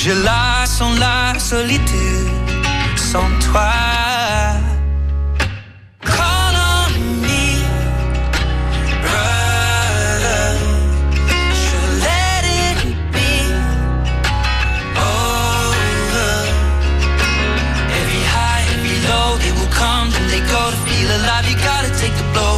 Je la sens la solitude sans toi. Call on me, brother. Should let it be over. Every high, every low, they will come and they go to feel alive. You gotta take the blows,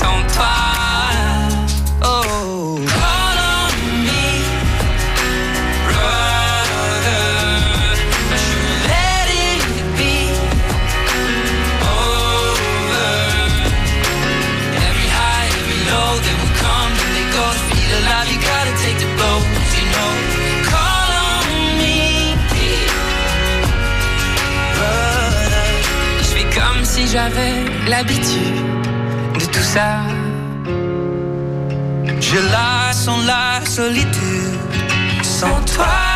Sans toi. Oh, me, every high, every low, they will come. They you gotta take the blows, you know. Si j'avais l'habitude Je la sens la solitude sans toi.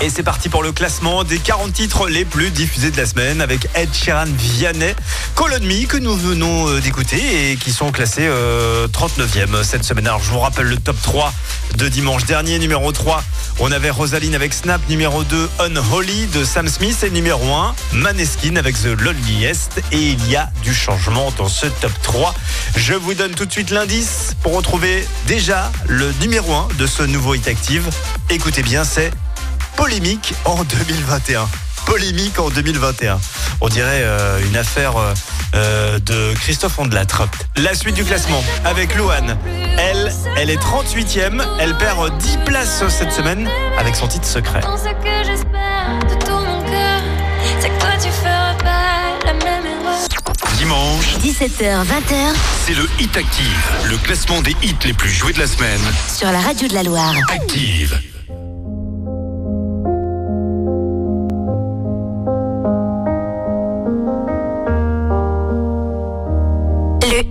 Et c'est parti pour le classement des 40 titres les plus diffusés de la semaine avec Ed Sheeran Vianney, on Me que nous venons euh, d'écouter et qui sont classés euh, 39e cette semaine. Alors je vous rappelle le top 3 de dimanche dernier. Numéro 3, on avait Rosaline avec Snap. Numéro 2, Unholy de Sam Smith. Et numéro 1, Maneskin avec The Loneliest. Et il y a du changement dans ce top 3. Je vous donne tout de suite l'indice pour retrouver déjà le numéro 1 de ce nouveau Hit Active. Écoutez bien, c'est polémique en 2021. Polémique en 2021. On dirait euh, une affaire euh, euh, de Christophe Ondelattre. La suite du classement avec Louane. Elle, elle est 38e. Elle perd 10 places cette semaine avec son titre secret. Dans ce que j'espère de tout mon cœur, c'est que toi tu feras pas la même erreur. Dimanche, 17h, 20h c'est le Hit Active. Le classement des hits les plus joués de la semaine. sur la radio de la Loire. Active.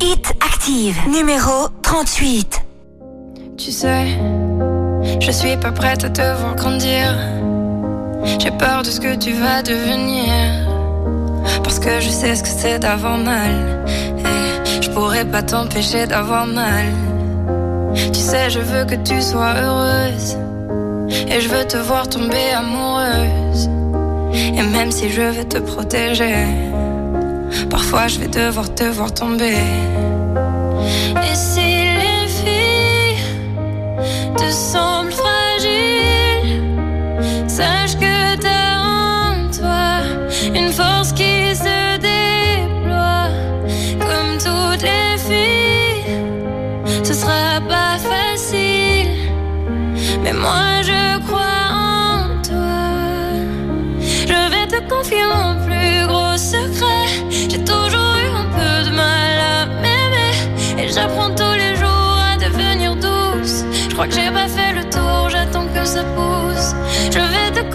Hit active, numéro 38. Tu sais, je suis pas prête à te voir grandir. J'ai peur de ce que tu vas devenir. Parce que je sais ce que c'est d'avoir mal. Et je pourrais pas t'empêcher d'avoir mal. Tu sais, je veux que tu sois heureuse. Et je veux te voir tomber amoureuse. Et même si je veux te protéger, parfois je vais devoir te voir tomber. Et si les filles te semblent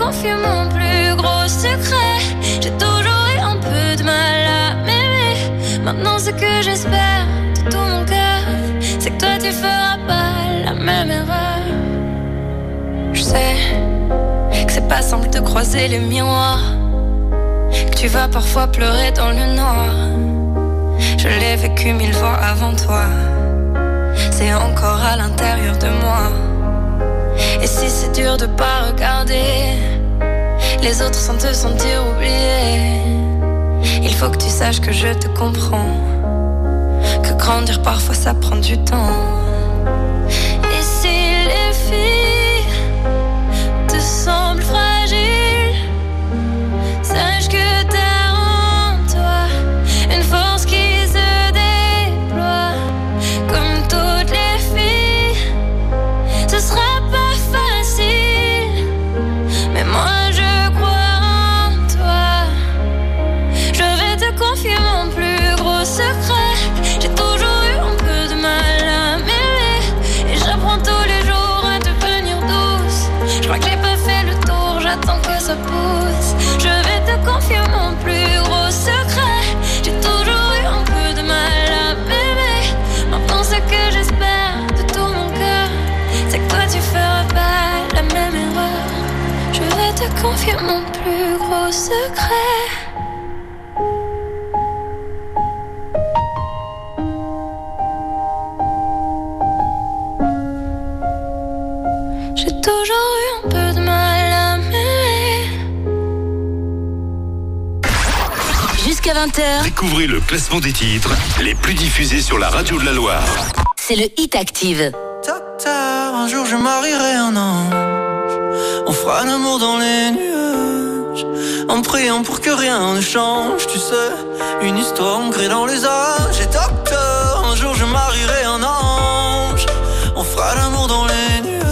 confier mon plus gros secret. J'ai toujours eu un peu de mal à m'aimer. Maintenant, ce que j'espère de tout mon cœur, c'est que toi tu feras pas la même erreur. Je sais que c'est pas simple de croiser les miroirs. Que tu vas parfois pleurer dans le noir. Je l'ai vécu mille fois avant toi. C'est encore à l'intérieur de moi. Et si c'est dur de pas regarder les autres sans te sentir oublié, il faut que tu saches que je te comprends. Que grandir parfois ça prend du temps. 20h, Découvrez le classement des titres les plus diffusés sur la radio de la Loire. c'est le Hit Active. Docteur, un jour je marierai un ange. On fera l'amour dans les nuages. En priant pour que rien ne change, tu sais. Une histoire ancrée dans les âges. Et docteur, un jour je marierai un ange. On fera l'amour dans les nuages.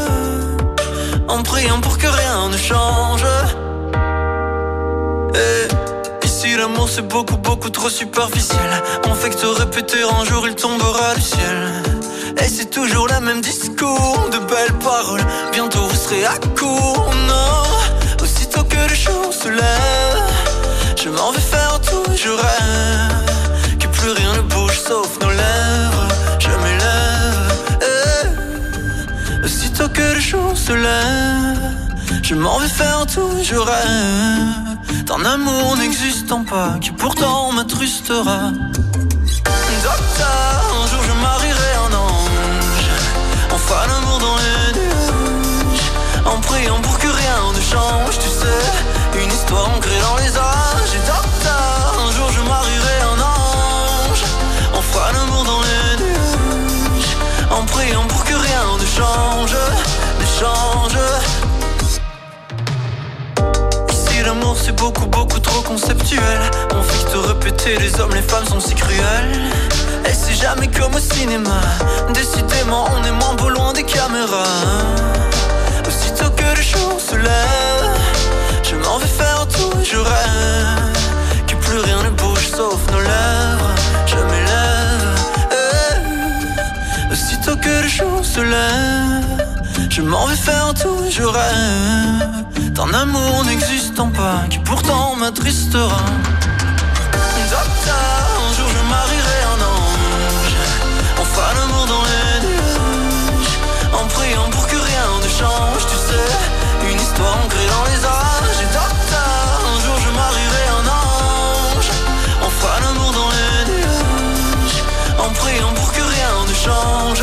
En priant pour que rien ne change. C'est beaucoup beaucoup trop superficiel. On fait que te répéter un jour il tombera du ciel. Et c'est toujours le même discours, de belles paroles. Bientôt vous serez à court, non. Aussitôt que le jour se lève, je m'en vais faire tout, je rêve. Que plus rien ne bouge sauf nos lèvres. Je m'élève. eh. Aussitôt que le jour se lève, je m'en vais faire tout, je rêve. D'un amour n'existant pas, qui pourtant m'attrustera. Docteur, un jour je marierai un ange. Fera l'amour dans les nuages. En priant pour que rien ne change, tu sais. Une histoire ancrée dans les âges. Et un jour je marierai un ange. On fera l'amour dans les nuages. En priant pour que rien ne change, ne change. C'est beaucoup beaucoup trop conceptuel. On fait que te répéter les hommes les femmes sont si cruels. Et c'est jamais comme au cinéma. Décidément on est moins beau loin des caméras. Aussitôt que le jour se lève Je m'en vais faire tout je rêve Que plus rien ne bouge sauf nos lèvres. Je m'élève. Eh. Aussitôt que le jour se lève je m'en vais faire tout, je rêve d'un amour n'existant pas qui pourtant m'attristera. Docteur, un jour je marierai un ange. On fera l'amour dans les nuages. En priant pour que rien ne change, tu sais. Une histoire ancrée dans les âges. Et docteur, un jour je marierai un ange. Fera l'amour dans les nuages. En priant pour que rien ne change.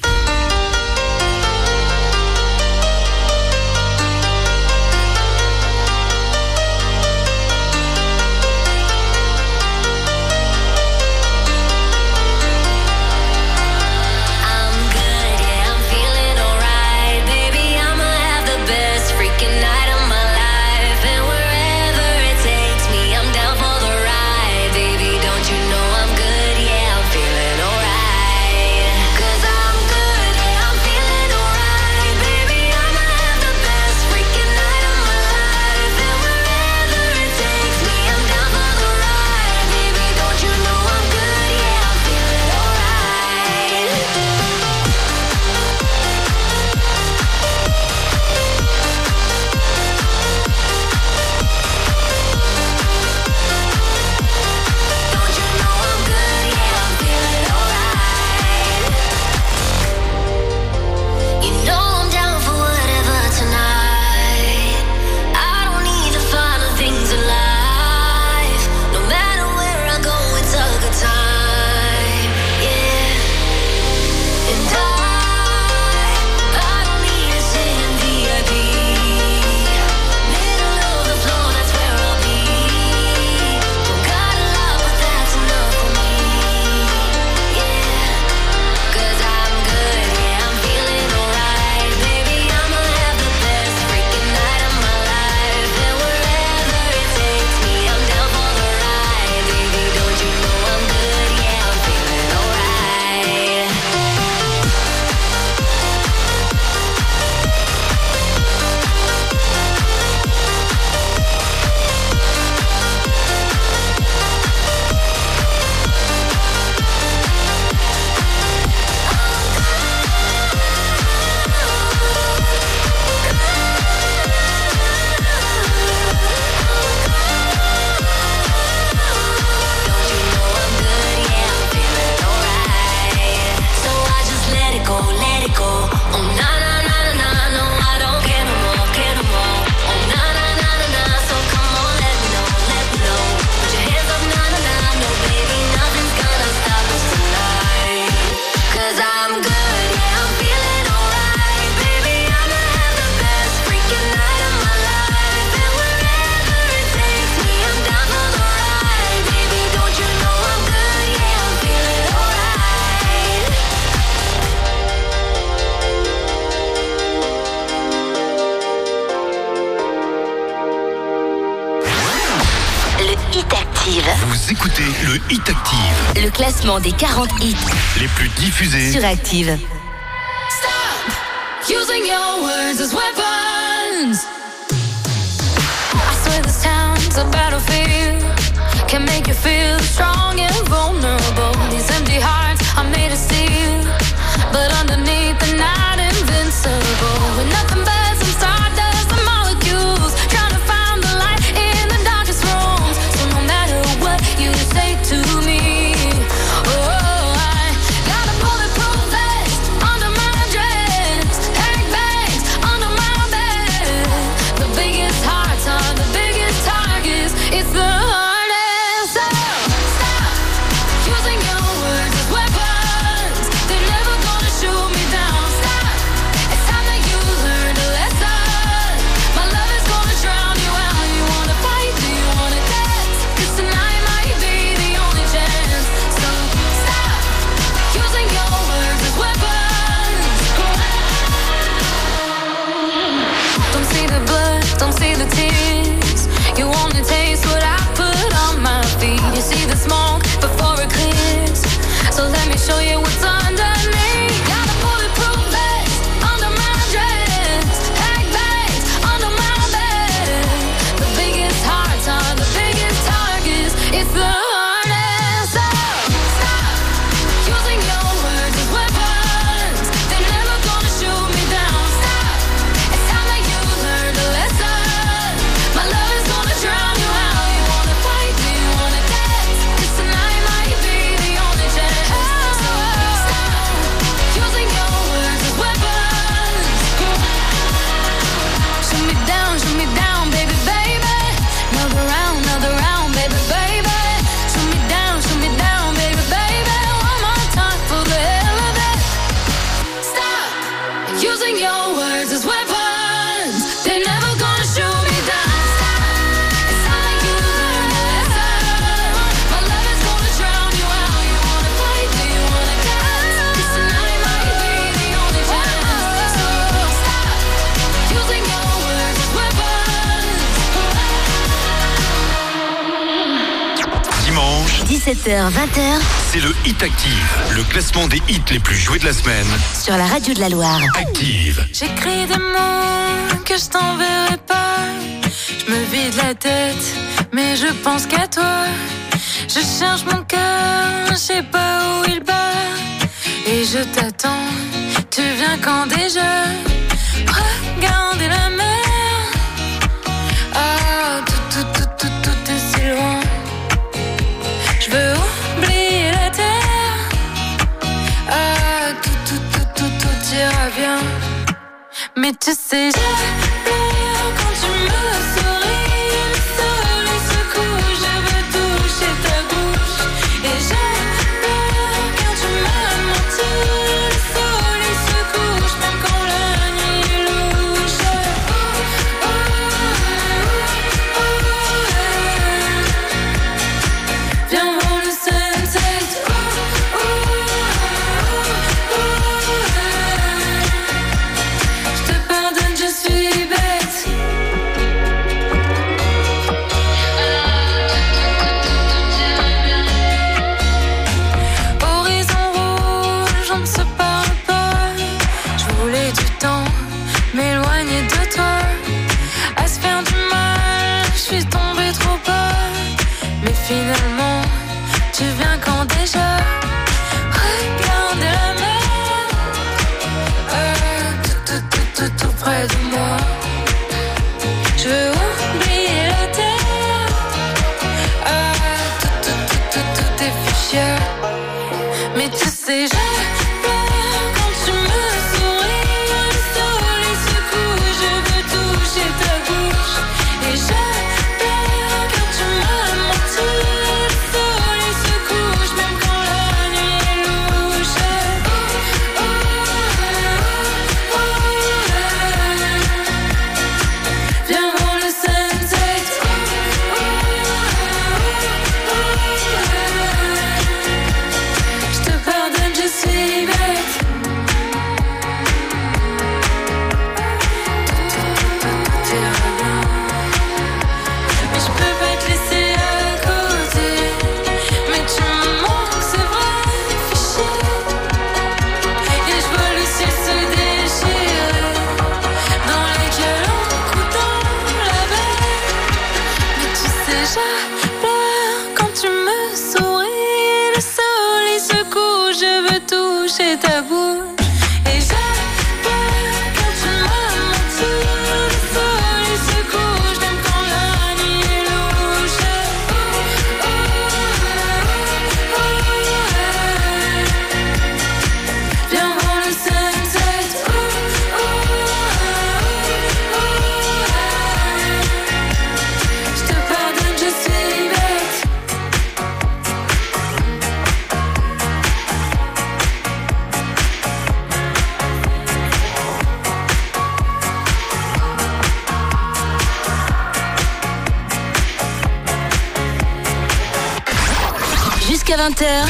Vous écoutez le Hit Active. Le classement des 40 hits les plus diffusés sur Active. Stop using your words as weapons. I swear this town's a battlefield. Can make you feel strong and vulnerable. These empty hearts are made of steel. But underneath. 17h20. c'est le Hit Active, le classement des hits les plus joués de la semaine. Sur la radio de la Loire. Active. J'écris des mots que je t'enverrai pas. Je me vide la tête, mais je pense qu'à toi. Je cherche mon cœur, je sais pas où il bat. Et je t'attends, tu viens quand déjà. mais tu sais. Je...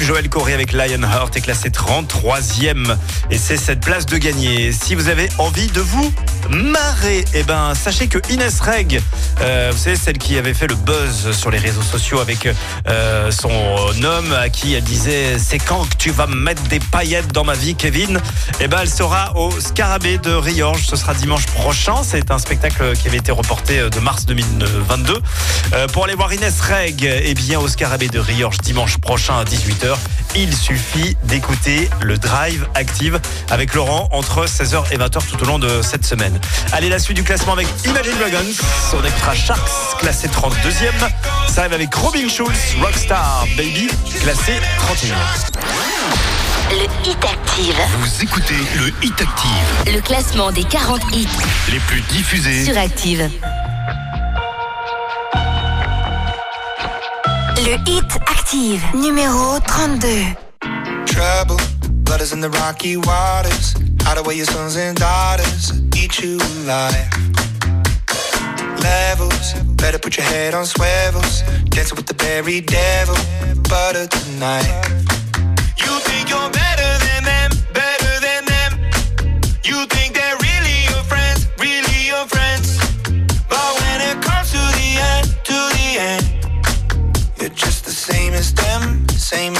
Joël Corré avec Lionheart est classé 33e et c'est cette place de gagner. Si vous avez envie de vous marrer, eh ben sachez que Inès Reg, euh, vous savez celle qui avait fait le buzz sur les réseaux sociaux avec euh, son homme à qui elle disait c'est quand que tu vas me mettre des paillettes dans ma vie Kevin? Eh ben elle sera au Scarabée de Riorges, ce sera dimanche prochain, c'est un spectacle qui avait été reporté de mars 2022. Euh, pour aller voir Inès Reg, eh bien au Scarabée de Riorges dimanche prochain à 18h, il suffit d'écouter le Drive Active avec Laurent entre 16h et 20h tout au long de cette semaine. Allez, la suite du classement avec Imagine Dragons, son extra Sharks, classé 32e. Ça arrive avec Robin Schulz, Rockstar Baby, classé 31e. Le Hit Active, Vous écoutez le Hit Active, le classement des 40 hits les plus diffusés sur Active. Le Hit Active, numéro 32. trouble. Blood is in the rocky waters. Hide away your sons and daughters. Eat you alive. Levels. Better put your head on swivels. Dancing with the very devil. Butter tonight. Same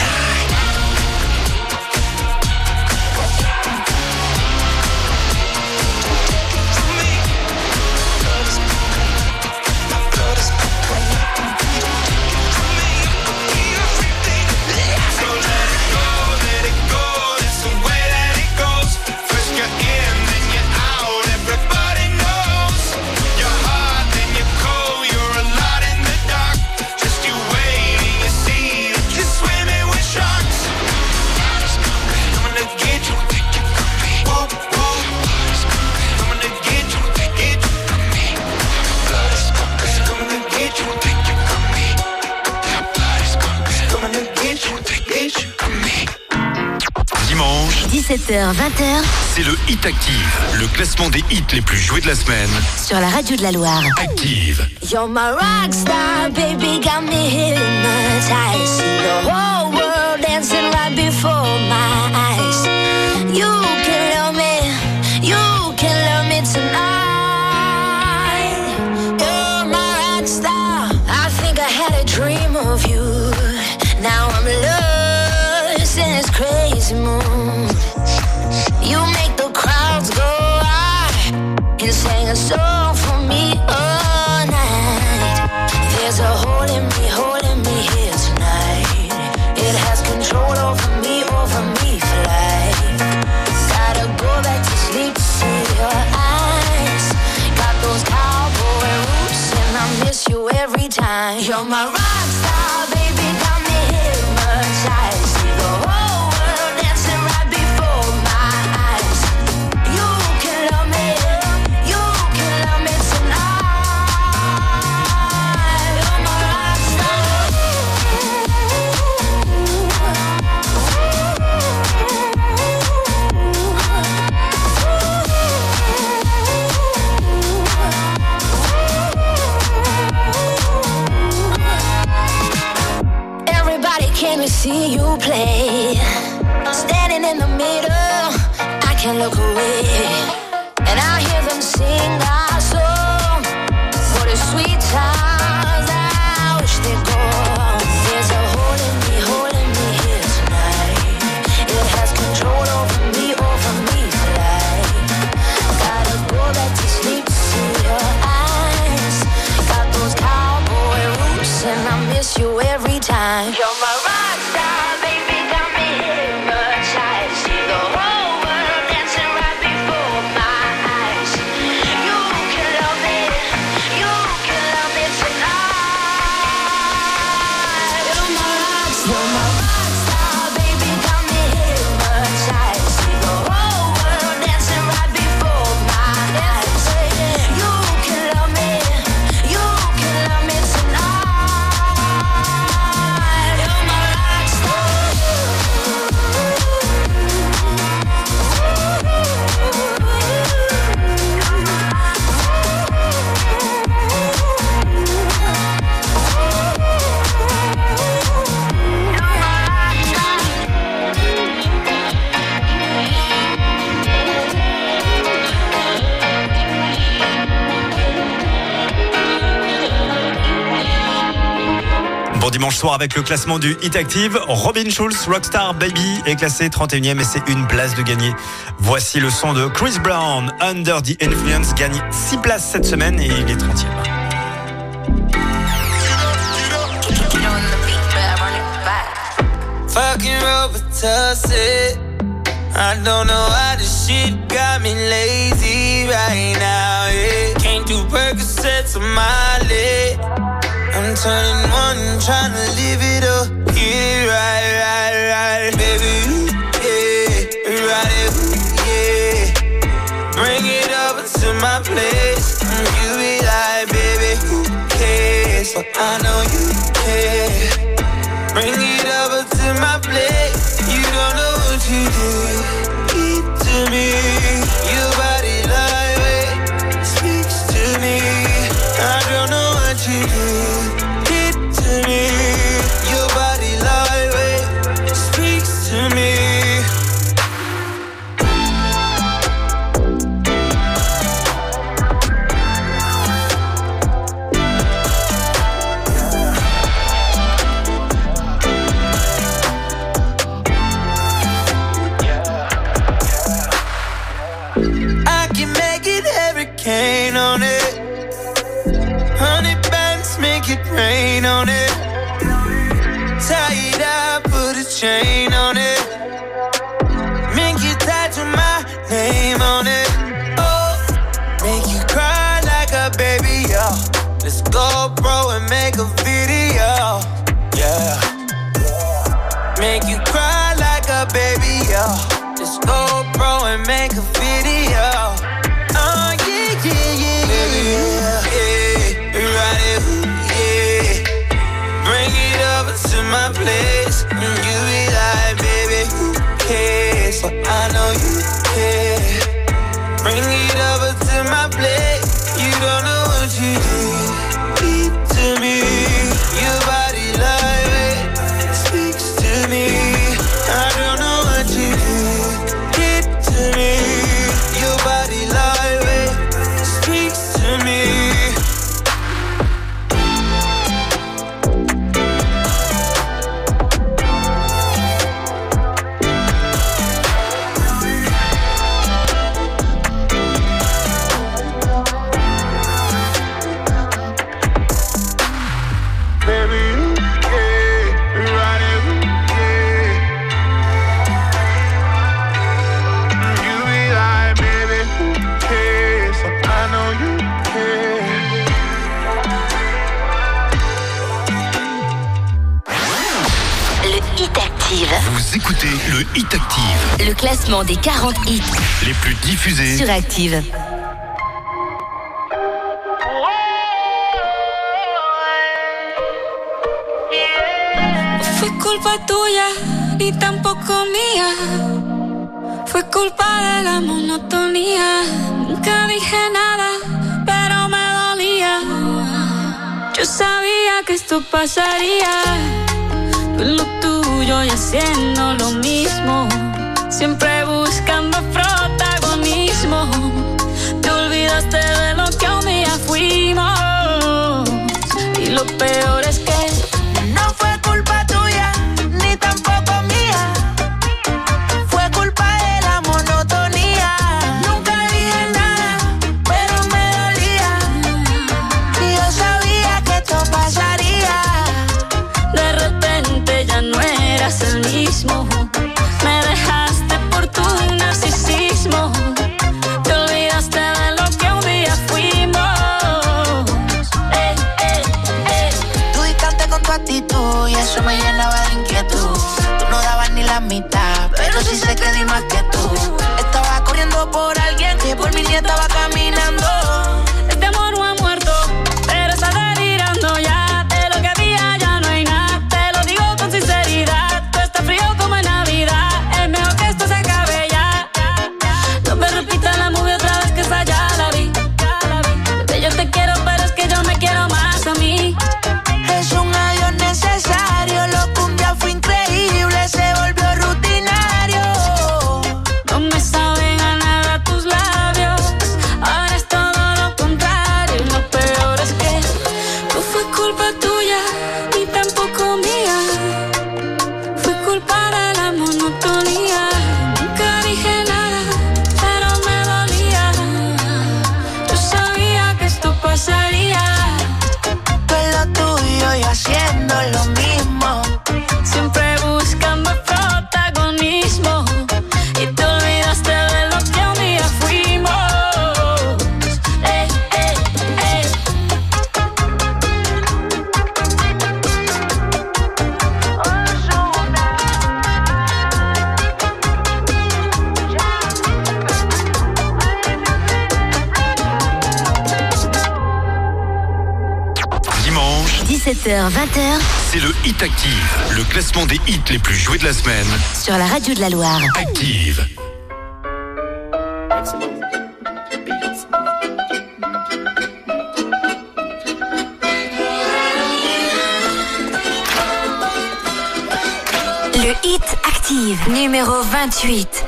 17h, 20h c'est le Hit Active, le classement des hits les plus joués de la semaine. sur la radio de la Loire. Active. You're my rock star, baby, got me hypnotized. See the whole world dancing right before my eyes. You soir avec le classement du Hit Active, Robin Schulz, Rockstar Baby est classé 31e et c'est une place de gagner. Voici le son de Chris Brown, Under the Influence, gagne 6 places cette semaine et il est 30e. Fucking. I don't know shit lazy now. Turning one, trying to live it up. It right, right, right, baby. Yeah, right yeah. Bring it over to my place. And you be like, baby, who cares? But I know you care. Bring it over to my plate. You don't know what you do. Eat to me. What you. Active. Fue culpa tuya, ni tampoco mía. Fue culpa de la monotonía. Nunca dije nada, pero me dolía. Yo sabía que esto pasaría. Lo tuyo y haciendo lo mismo. Siempre buscando lo peor. nieta 20h, c'est le Hit Active, le classement des hits les plus joués de la semaine. Sur la radio de la Loire. Active. Le Hit Active, numéro 28.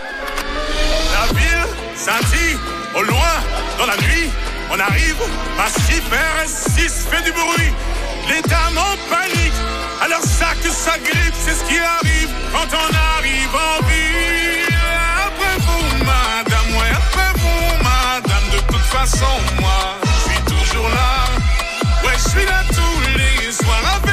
La ville, ça au loin, dans la nuit, on arrive, massif RS6 fait du bruit. Les dames en panique, alors chaque ça grippe, c'est ce qui arrive quand on arrive en ville. Après vous, madame, ouais, après vous, madame, de toute façon, moi, je suis toujours là. Ouais, je suis là tous les soirs avec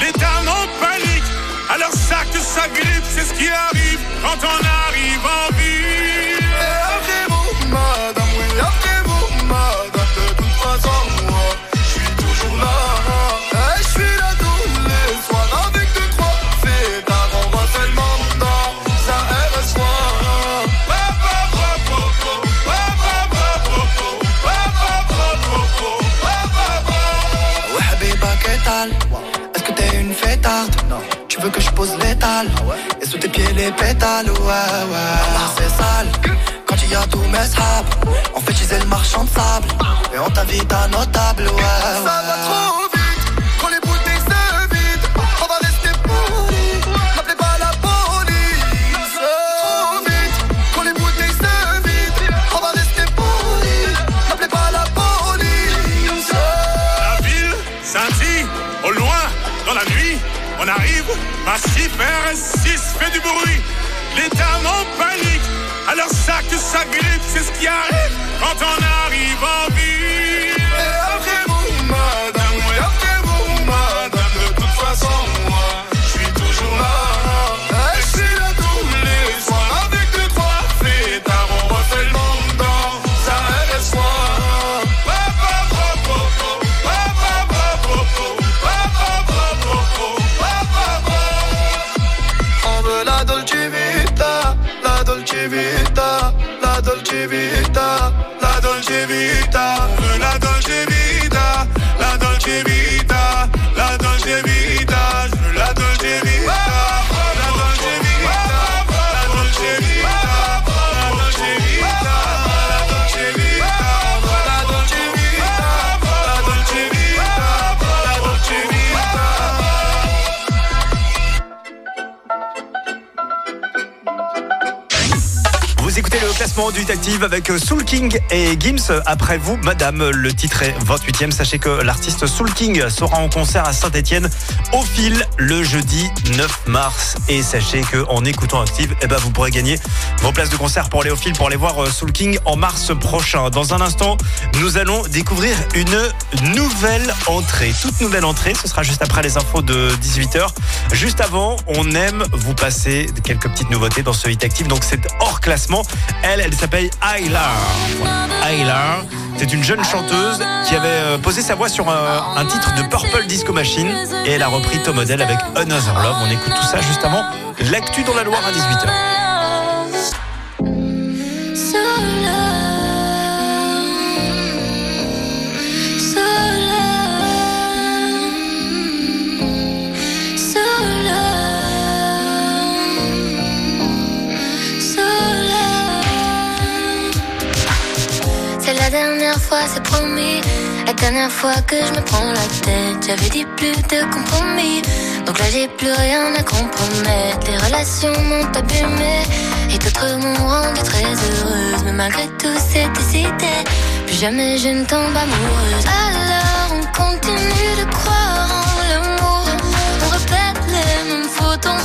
les dames en panique, alors ça que ça grippe, c'est ce qui arrive quand on arrive en ville. après vous, madame, oui, après madame, de toute façon, moi, je suis toujours là. Pose Et sous tes pieds les pétales, ouais, ouais. C'est sale. Quand il y a tous mes sables, on fait utiliser le marchand de sable. Et on t'invite à notable, ouais. Ça va trop arrive, massif RS6 fait du bruit, dames en panique, alors ça que ça grippe, c'est ce qui arrive quand on arrive en ville. Dolce Vita, la Dolce Vita. Classement du Active avec Soul King et Gims. Après vous, madame, le titre est 28e. Sachez que l'artiste Soul King sera en concert à Saint-Etienne au fil le jeudi 9 mars. Et sachez que en écoutant Active, eh ben, vous pourrez gagner vos places de concert pour aller au fil pour aller voir euh, Soul King en mars prochain. Dans un instant, nous allons découvrir une nouvelle entrée. Toute nouvelle entrée. Ce sera juste après les infos de 18h. Juste avant, on aime vous passer quelques petites nouveautés dans ce Hit Active. Donc c'est hors classement. Elle, elle s'appelle Ayla. Ayla, c'est une jeune chanteuse qui avait euh, posé sa voix sur euh, un titre de Purple Disco Machine et elle a repris Tom Model avec Another Love. On écoute tout ça juste avant l'actu dans la Loire à 18h. Dernière fois, c'est promis. La dernière fois que je me prends la tête, j'avais dit plus de compromis. Donc là, j'ai plus rien à compromettre. Les relations m'ont abîmé et d'autres m'ont rendu très heureuse. Mais malgré tout, c'est décidé. Plus jamais je ne tombe amoureuse. Alors, on continue de croire en l'amour. On répète les mêmes fautes, on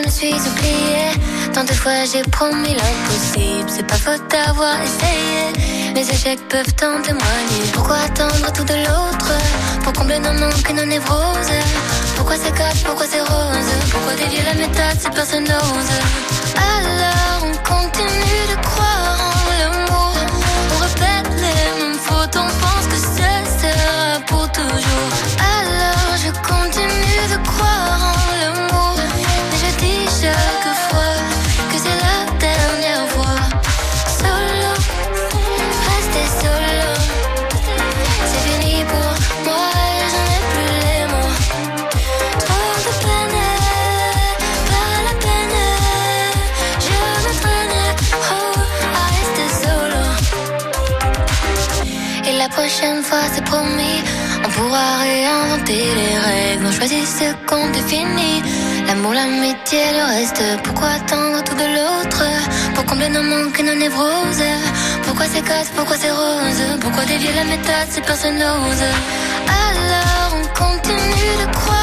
je me suis oubliée, tant de fois j'ai promis l'impossible. C'est pas faute d'avoir essayé. Mes échecs peuvent en témoigner. Pourquoi attendre tout de l'autre? Pour combler nos manques et nos névroses? Pourquoi c'est cache, pourquoi c'est rose? Pourquoi dévier la méthode si personne n'ose? Alors on continue de croire prochaine fois, c'est promis. On pourra réinventer les règles. On choisit ce qu'on définit. L'amour, l'amitié, le reste. Pourquoi attendre tout de l'autre? Pour combler nos manques et nos névroses? Pourquoi c'est casse, pourquoi c'est rose Pourquoi dévier la méthode? Si personne n'ose Alors on continue de croire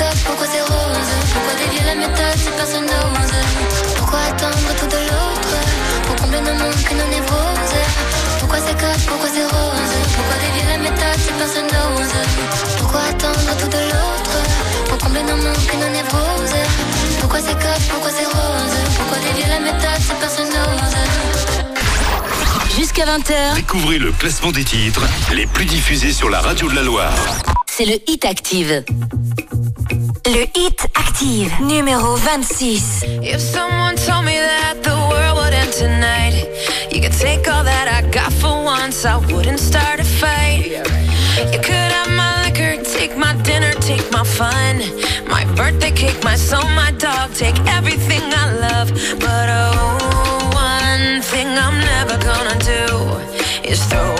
Pourquoi c'est cap, pourquoi c'est rose? Pourquoi dévier la méthode si personne n'ose Pourquoi attendre tout de l'autre? Pour combler nos manques et nos névroses Pourquoi c'est cap, pourquoi c'est rose? Pourquoi dévier la méthode si personne n'ose Pourquoi attendre tout de l'autre? Pour combler nos manques et nos névroses Pourquoi c'est cap, pourquoi c'est rose? Pourquoi dévier la méthode si personne n'ose Jusqu'à 20h, Découvrez le classement des titres les plus diffusés sur la radio de la Loire. C'est le Hit Active. Le Hit Active, numéro 26. If someone told me that the world would end tonight, you could take all that I got for once, I wouldn't start a fight. You could have my liquor, take my dinner, take my fun, my birthday cake, my soul, my dog, take everything I love. But oh, one thing I'm never gonna do is throw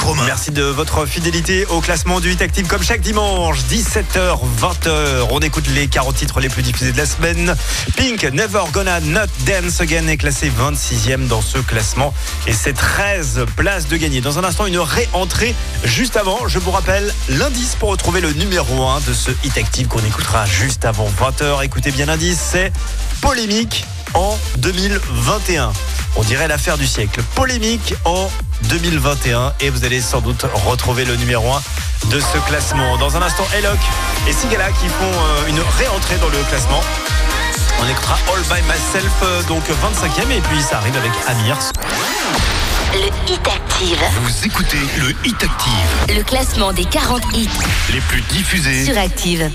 Romain. Merci de votre fidélité au classement du Hit Active comme chaque dimanche, 17h, 20h. On écoute les 40 titres les plus diffusés de la semaine. Pink, Never Gonna Not Dance Again est classé 26e dans ce classement et c'est 13 places de gagner. Dans un instant, une réentrée. Juste avant, je vous rappelle l'indice pour retrouver le numéro 1 de ce Hit Active qu'on écoutera juste avant 20h. Écoutez bien l'indice, c'est polémique en 2021. On dirait l'affaire du siècle. Polémique en 2021 et vous allez sans doute retrouver le numéro 1 de ce classement. Dans un instant, Elok et Sigala qui font euh, une réentrée dans le classement. On écoutera All By Myself, euh, donc 25e, et puis ça arrive avec Amir. Le Hit Active. Vous écoutez le Hit Active, Le classement des 40 hits les plus diffusés. sur Active.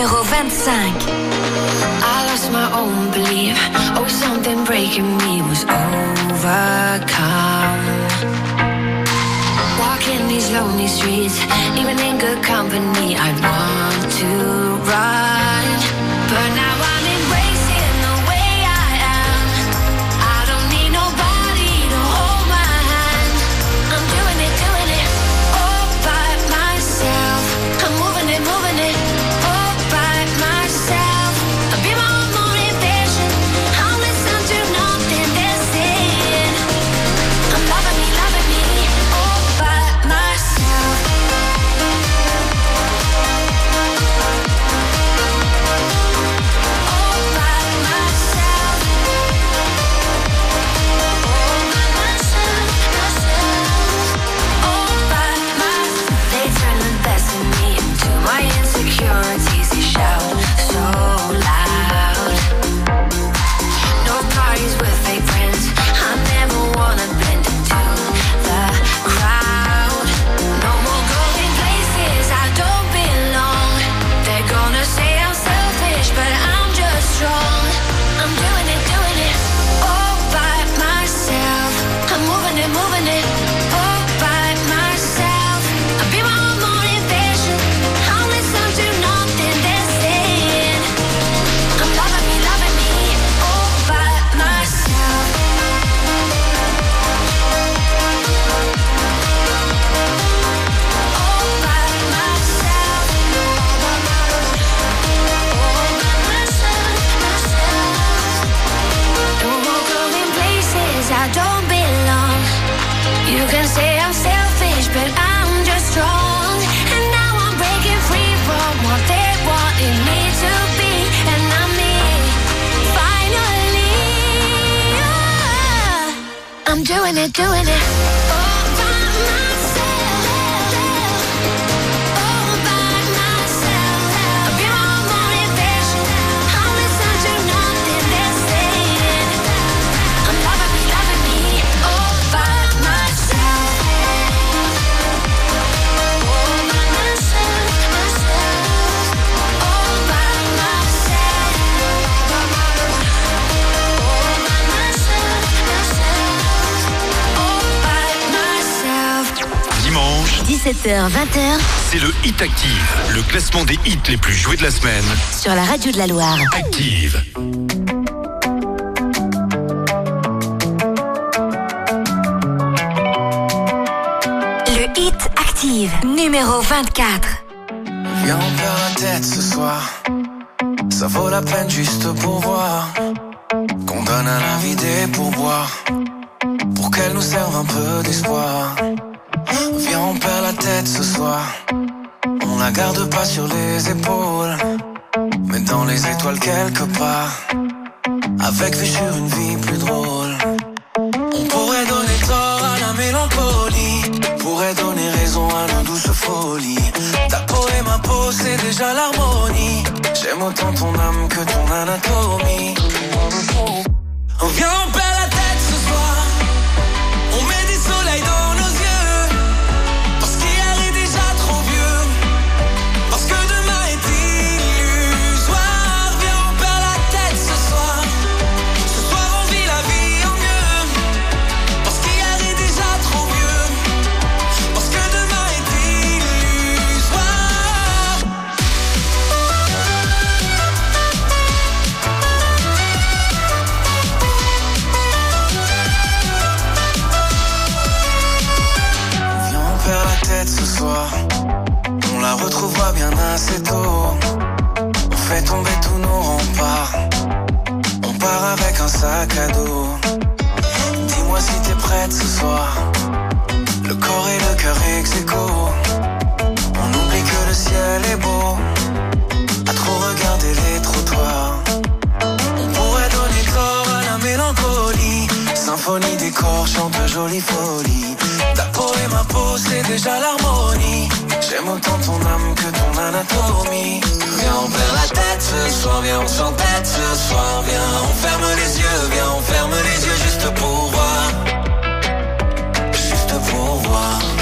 Numéro 25. I lost my own belief. Oh, something breaking me was overcome. Walking these lonely streets, even in good company, I want to run. Doing it, doing it. 17h, 20h c'est le Hit Active, le classement des hits les plus joués de la semaine. sur la radio de la Loire. Active. Le Hit Active, numéro 24. Viens, on perd la tête ce soir. Ça vaut la peine juste pour voir. Qu'on donne à la vie des pourboires. Pour qu'elle nous serve un peu d'espoir. Viens, on perd la tête ce soir. On la garde pas sur les épaules. Mais dans les étoiles quelque part. Avec vue sur une vie plus drôle. On pourrait donner tort à la mélancolie. Pourrait donner raison à nos douces folies. Ta peau et ma peau, c'est déjà l'harmonie. J'aime autant ton âme que ton anatomie. On vient, on perd la tête Dis-moi si t'es prête ce soir. Le corps et le cœur ex. On oublie que le ciel est beau. À trop regarder les trottoirs. On pourrait donner corps à la mélancolie. Symphonie des corps chante jolie folie. Ta peau et ma peau, c'est déjà l'harmonie. J'aime autant ton âme que ton anatomie. Viens, on perd la tête ce soir, viens, on s'entête ce soir. Viens, on ferme les yeux, viens, on ferme les yeux juste pour voir. Juste pour voir.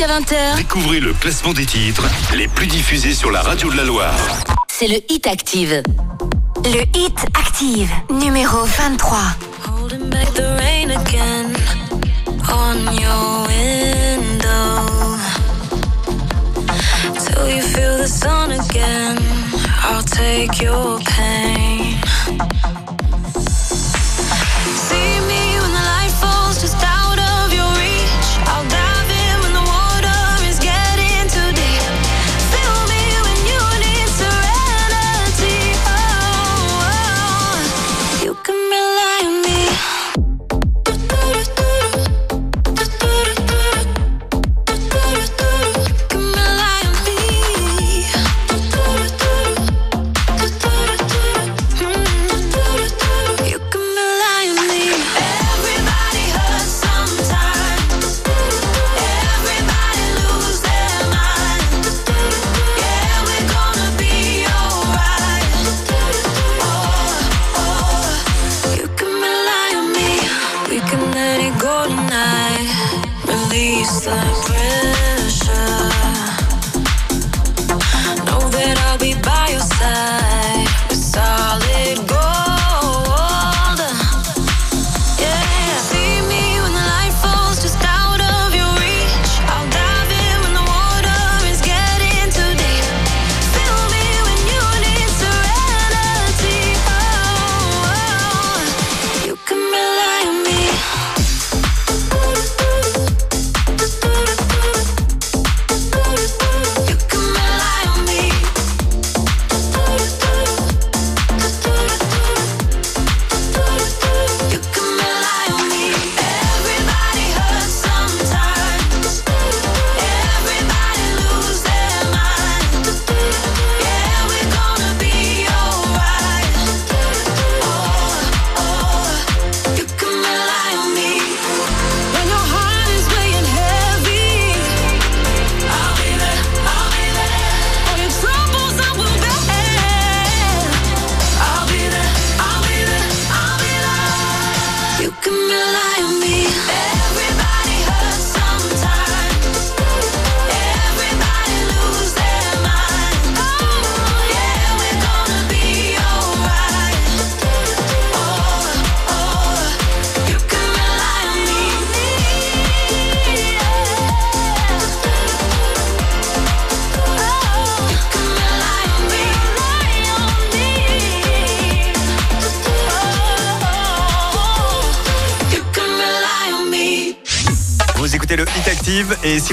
Jusqu'à 20h, Découvrez le classement des titres les plus diffusés sur la radio de la Loire. c'est le Hit Active. Le Hit Active, numéro 23. Holding back the rain again on your window. Till you feel the sun again. I'll take your pain.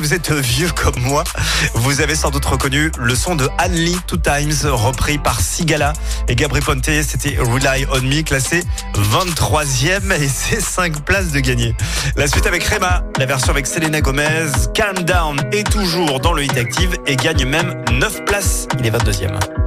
Vous êtes vieux comme moi, vous avez sans doute reconnu le son de Anne-Lee Two Times repris par Sigala et Gabri Ponte. C'était Rely on Me classé 23e et c'est 5 places de gagné. La suite avec Rema, la version avec Selena Gomez, Calm Down est toujours dans le Hit Active et gagne même 9 places. Il est 22e.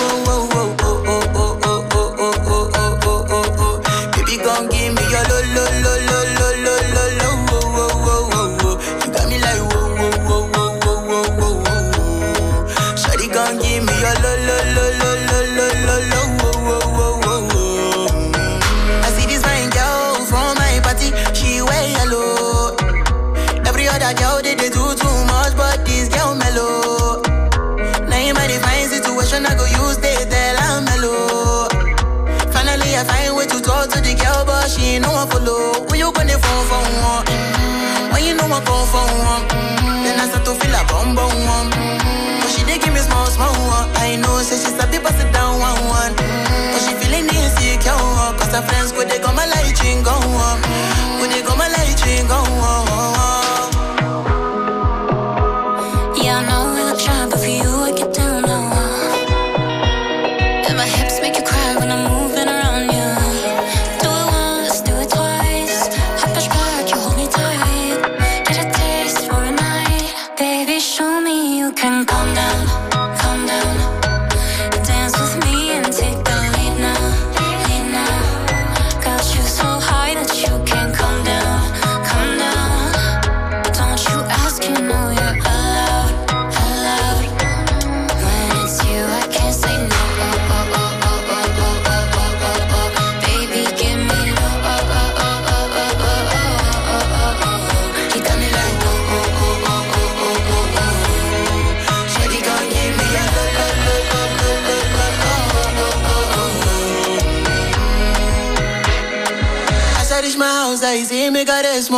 we got this.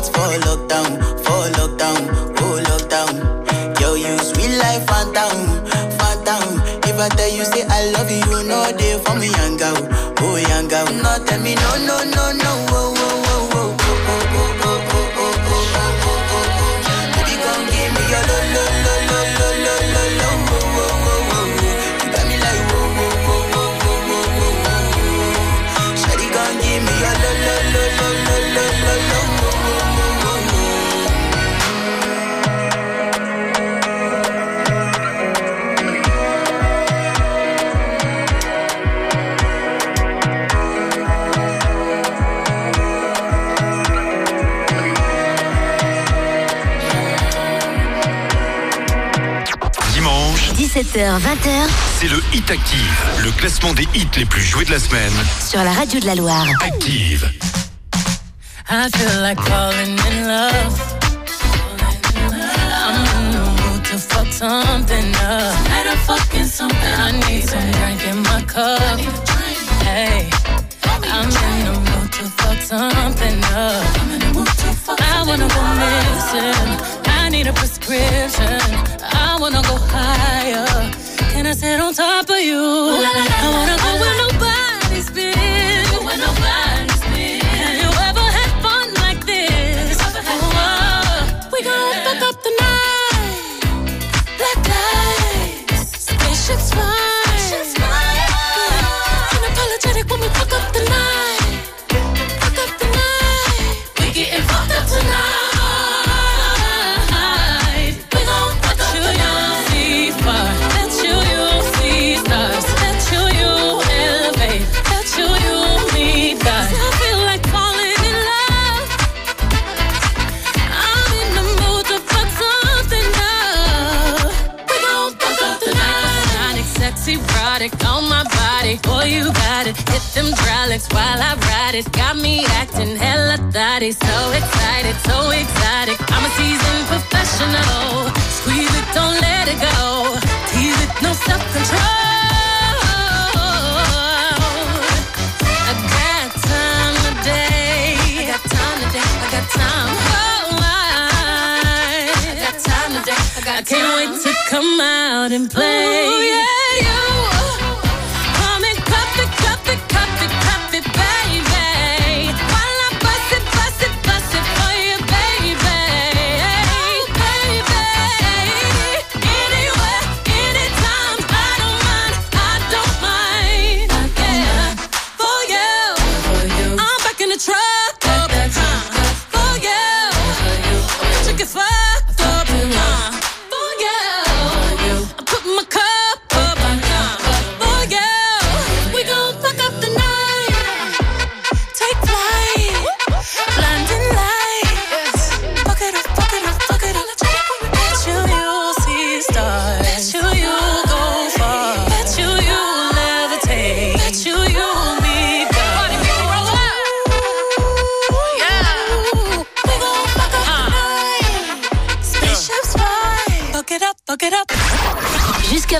hearts for lockdown, for lockdown, oh lockdown. Girl, you sweet life, phantom, phantom. If I tell you say I love you, no day for me, young girl, oh young girl. not tell me no, no, no, no. 18h20h. C'est le Hit Active, le classement des hits les plus joués de la semaine. Sur la radio de la Loire. Active. I feel like falling in love. I'm in the mood to fuck something up. Tonight I'm fucking something. I need some drink in my cup. Hey, I'm in the mood to fuck something up. I'm in the mood to fuck something up. I wanna go missing. I need a prescription. wanna go higher. Can I sit on top of you? I wanna go with nobody got. Got me acting hella thotty. So excited, so exotic. I'm a seasoned professional. Squeeze it, don't let it go. Tease it, no self control. I got time. I got time. I got time. Oh, I, got time. I, got time. I can't wait to come out and play. Ooh, yeah.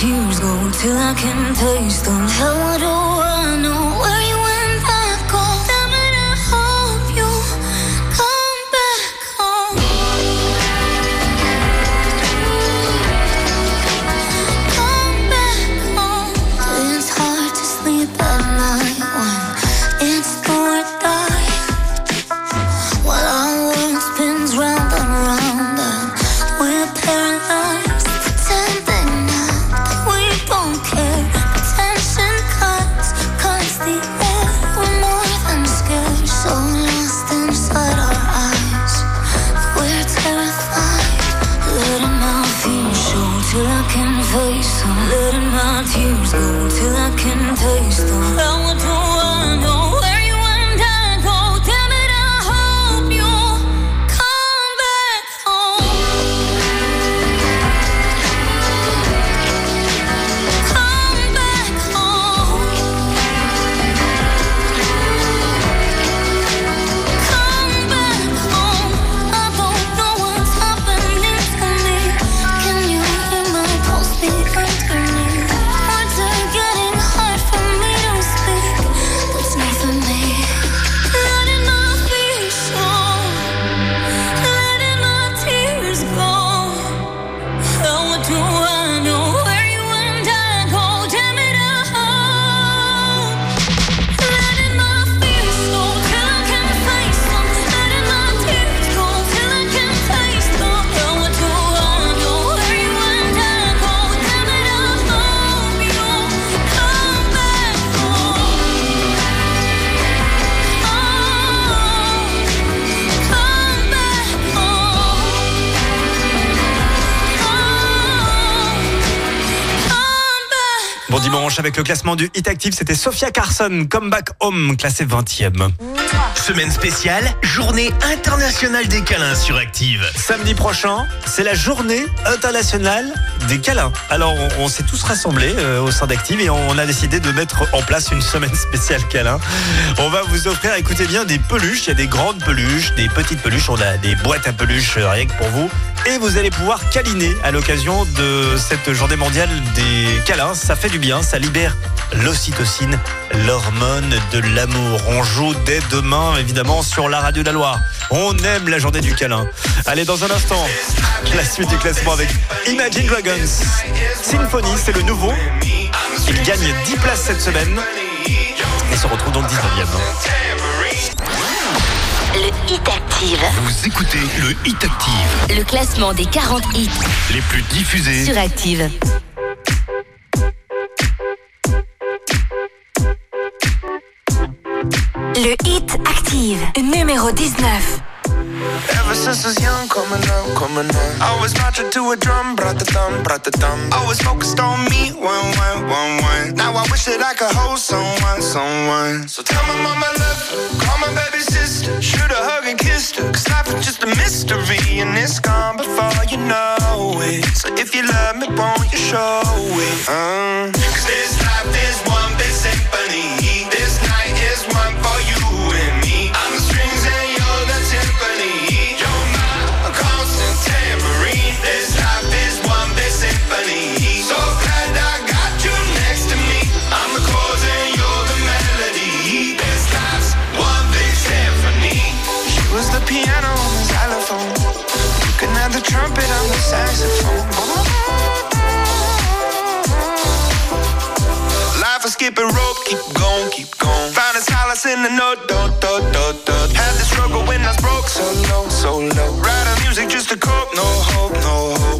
Tears go till I can taste them. How do avec le classement du Hit Active, c'était Sophia Carson, Comeback Home, classé 20e. Semaine spéciale, journée internationale des câlins sur Active. Samedi prochain, c'est la journée internationale des câlins. Alors on, on s'est tous rassemblés euh, au sein d'Active et on a décidé de mettre en place une semaine spéciale câlin. On va vous offrir, écoutez bien, des peluches. Il y a des grandes peluches, des petites peluches. On a des boîtes à peluches rien que pour vous. Vous allez pouvoir câliner à l'occasion de cette journée mondiale des câlins. Ça fait du bien, ça libère l'ocytocine, l'hormone de l'amour. On joue dès demain, évidemment, sur la radio de la Loire. On aime la journée du câlin. Allez, dans un instant, la suite du classement avec Imagine Dragons. Symphony, c'est le nouveau. Il gagne 10 places cette semaine et se retrouve donc 19e. Le Hit Active, Vous écoutez le Hit Active, le classement des 40 hits les plus diffusés. sur Active. Le Hit Active, numéro 19. Ever since I was young, coming up, coming up. I was marching to a drum, brought the thumb, brought the thumb. Always focused on me, wish that I could hold someone, someone. So tell my mama love call my baby sister, shoot a hug and kiss her. Cause life is just a mystery and it's gone before you know it. So if you love me, won't you show it? Uh. Cause this life is one big symphony. This night is one for you saxophone. Life is skipping rope, keep going, keep going. Find a solace in the note, do, do, do, do. Had the struggle when I was broke, so low, so low. Writing music just to cope, no hope, no hope.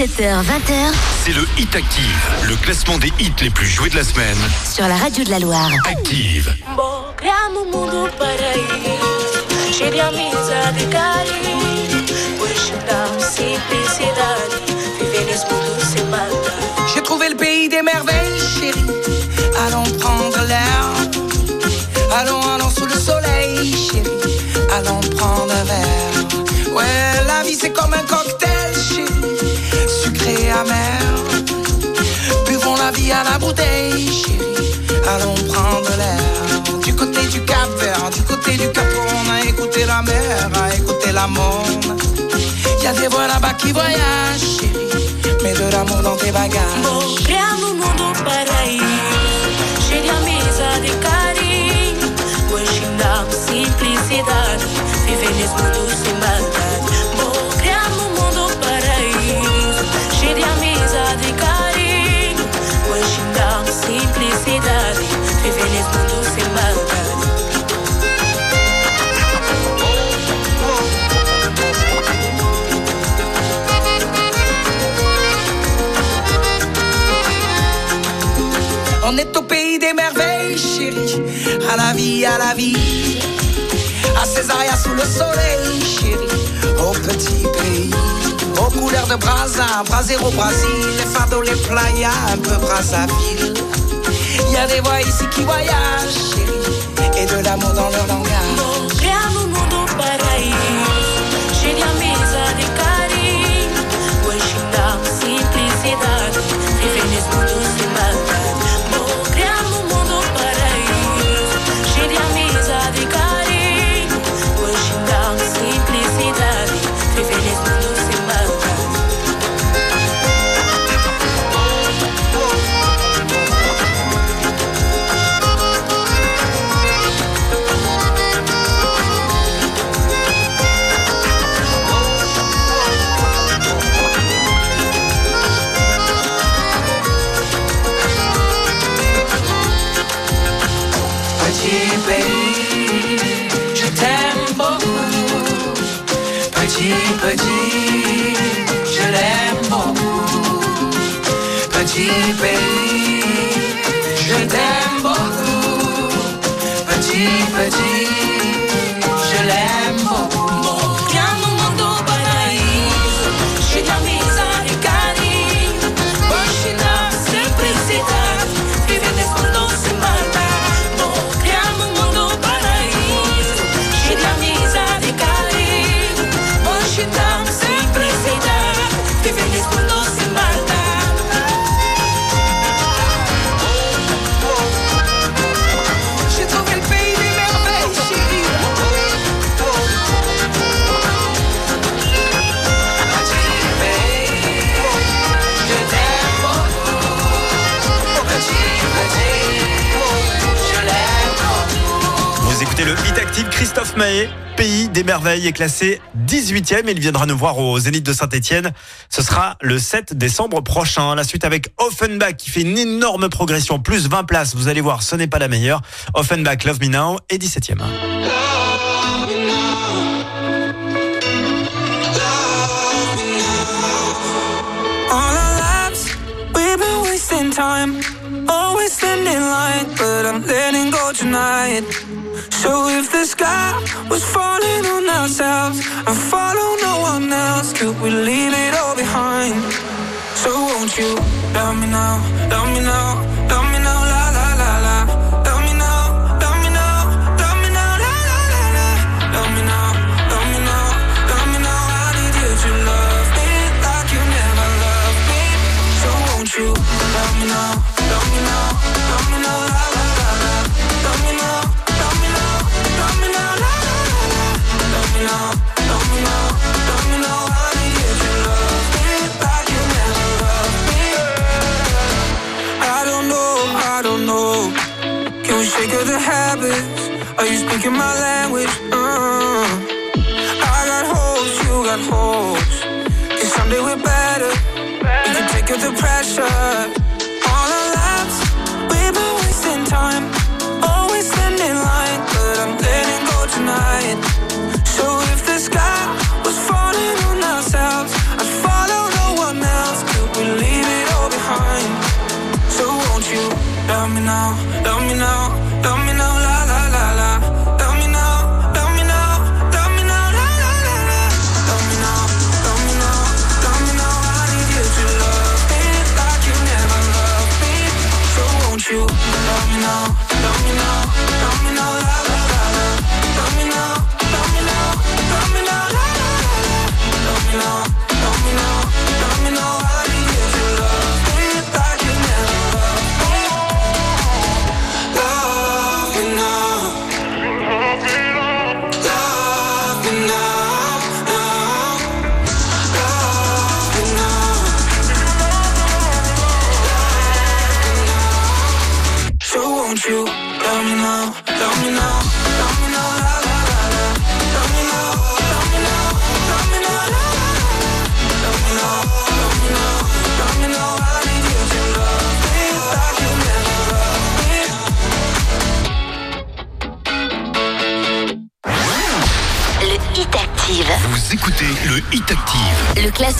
17h, 20h. C'est le Hit Active, le classement des hits les plus joués de la semaine. Sur la radio de la Loire. Active. J'ai trouvé le pays des merveilles, chérie. Allons prendre l'air. Allons, allons sous le soleil, chérie. Allons prendre un verre. Ouais, la vie c'est comme un cocktail. Amer. Buvons la vie à la bouteille, chérie. Allons prendre l'air. Du côté du Cap Vert, du côté du Cap, on a écouté la mer, a écouté la monde. Y a des voix là-bas qui voyagent, chérie. Mets de l'amour dans tes bagages. No mundo paraíso Cheio de amizade e carinho Hoje dá simplicidade Viver nesse mundo sem au pays des merveilles, chérie. À la vie, à la vie. À Césaria sous le soleil, chérie. Au petit pays. Aux couleurs de Brasa, Brasero au Brésil. Les fardeaux, les playas, un peu Brazzaville. Il y a des voix ici qui voyagent, chérie. Et de l'amour dans leur langage. pays des merveilles est classé 18e. Il viendra nous voir au Zénith de Saint-Etienne. Ce sera le 7 décembre prochain. La suite avec Offenbach qui fait une énorme progression, plus 20 places. Vous allez voir, ce n'est pas la meilleure. Offenbach, Love Me Now est 17e. but I'm letting go tonight. So if the sky was falling on ourselves, I follow no one else. Could we leave it all behind? So won't you love me now, love me now, love me sick of the habits. Are you speaking my language? Uh, I got holes, you got holes. Cause someday we're better. We can take out the pressure. All our lives, we've been wasting time. Always standing line, but I'm letting go tonight. So if the sky was falling on ourselves, I'd follow no one else. Could we leave it all behind? So won't you love me now?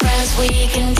friends we can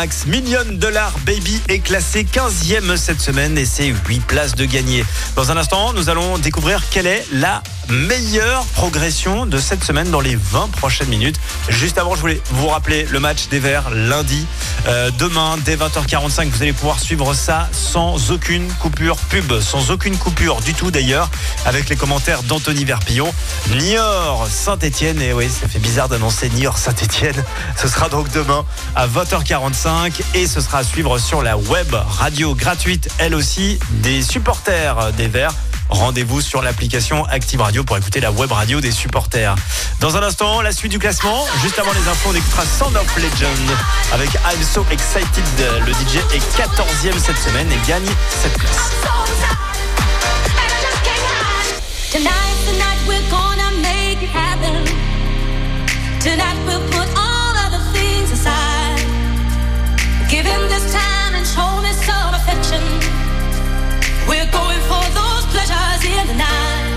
Max. Million Dollar Baby est classé 15e cette semaine et c'est 8 places de gagné. Dans un instant, nous allons découvrir quelle est la meilleure progression de cette semaine dans les 20 prochaines minutes. Juste avant, je voulais vous rappeler le match des Verts lundi. Euh, demain, dès 20h45, vous allez pouvoir suivre ça sans aucune coupure pub, sans aucune coupure du tout d'ailleurs, avec les commentaires d'Anthony Verpillon. Niort, Saint-Etienne. Et oui, ça fait bizarre d'annoncer Niort, Saint-Etienne. Ce sera donc demain à 20h45 et ce sera à suivre sur la web radio gratuite, elle aussi, des supporters des Verts. Rendez-vous sur l'application Active Radio pour écouter la web radio des supporters. Dans un instant, la suite du classement. Juste avant les infos, on écoutera Sound of Legend avec I'm So Excited. Le DJ est 14e cette semaine et gagne cette place. passion. We're going for those pleasures in the night.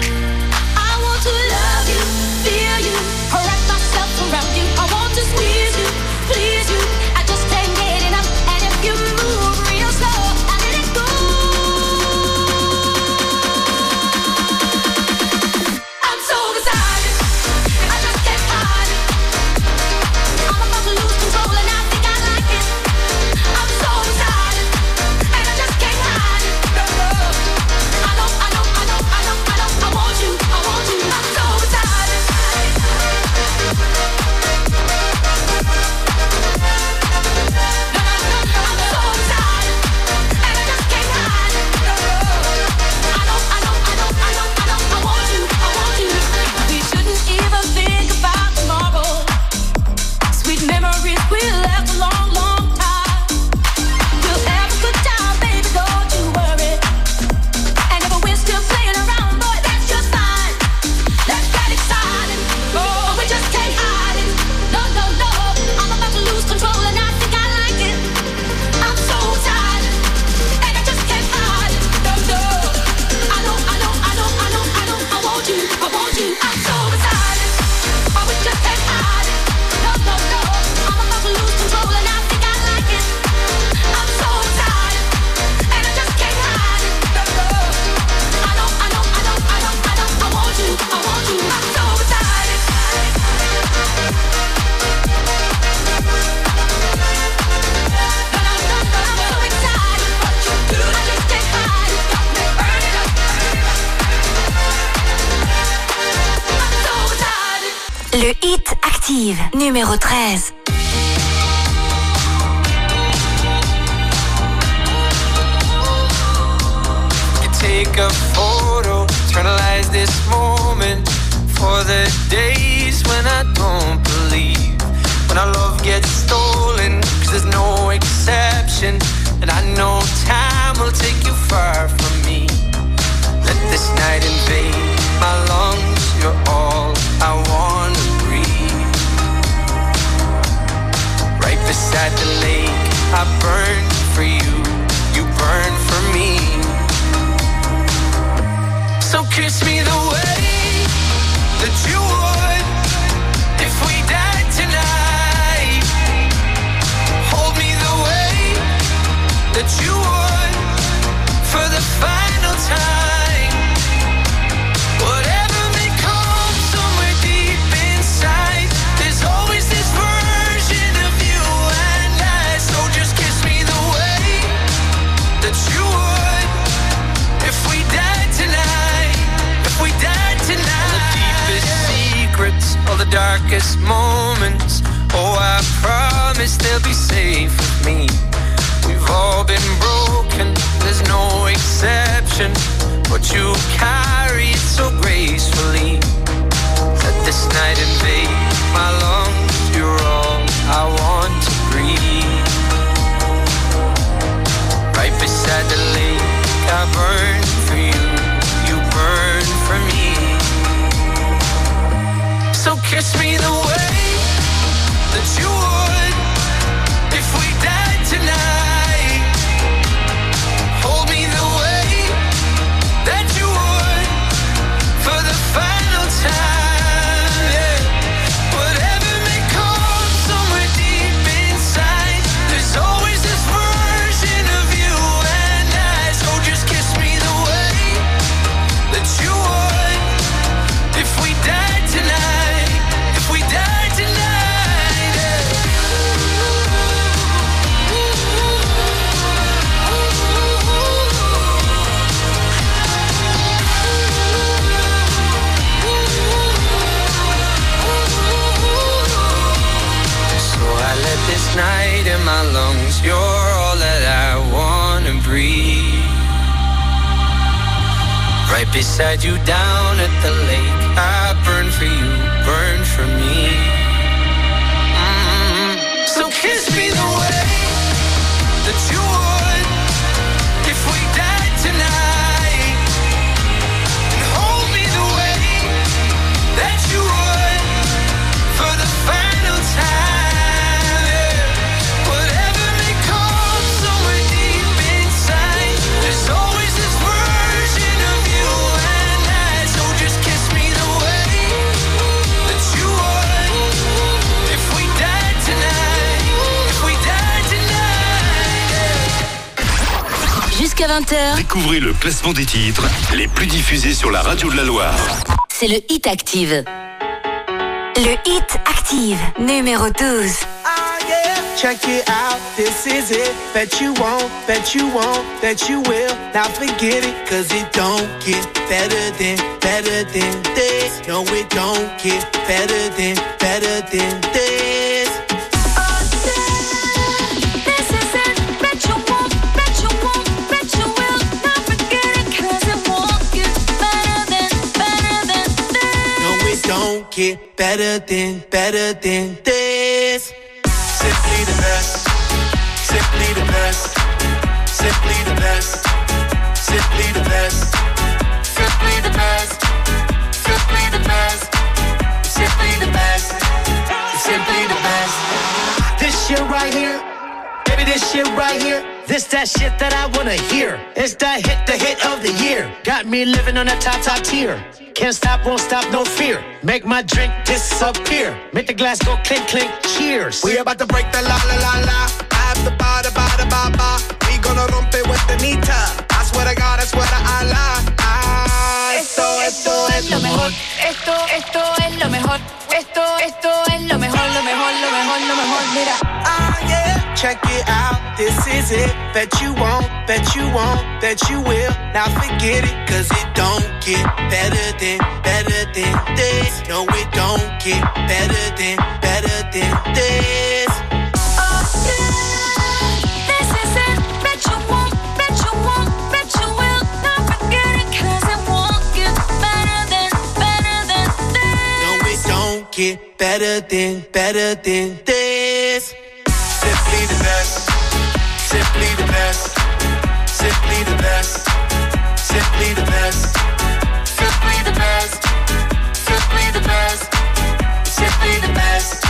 20h, Découvrez le classement des titres les plus diffusés sur la radio de la Loire. c'est le Hit Active. Le Hit Active, numéro 12. Check it out, this is it. Bet you won't, bet you won't, bet you will. Now forget it, cause it don't get better than, better than this. No, it don't get better than, better than this. Get better than, better than this. Simply the best. Simply the best. Simply the best. Simply the best. Simply the best. Simply the best. Simply the best. Simply the best. This shit right here, this shit right here. This that shit that I wanna hear. It's that hit, the hit of the year. Got me living on a top, top tier. Can't stop, won't stop, no fear. Make my drink disappear. Make the glass go clink, clink. Cheers. We about to break the la la la la. After ba da ba da ba ba. We gonna rompe with the nita. I swear to God, I swear to Allah. Ah, esto, esto es lo mejor. Esto, esto es lo mejor. Esto, esto es lo mejor, Check it out. this is it. Bet you won't, bet you won't, bet you will. Now forget it, cause it don't get better than, better than this. No, it don't get better than, better than this. This is it. Bet you won't, bet you won't, bet you will. Not forget it, 'cause it won't get better than, better than this. Simply the best. Simply the best. Simply the best. Simply the best. Simply the best. Simply the best. Simply the best.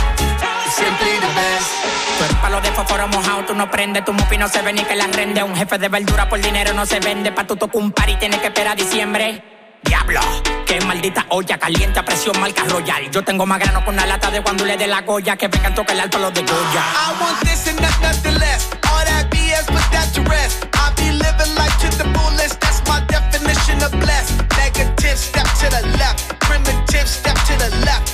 Simply the best. Tú eres palo de fósforo mojado, tú no prendes, tu mufi no se ve ni que la rende. Un jefe de verdura por dinero no se vende, pa' tu tocar un par y tienes que esperar diciembre. Diablo, qué maldita olla caliente a presión marca royal. Yo tengo más grano con una lata de cuando le dé la goya que vengan toca el alto los de Goya. I want this and not nothing less. All that BS, put that to rest. I be living life to the fullest. That's my definition of blessed. Negative, step to the left. Primitive, step to the left.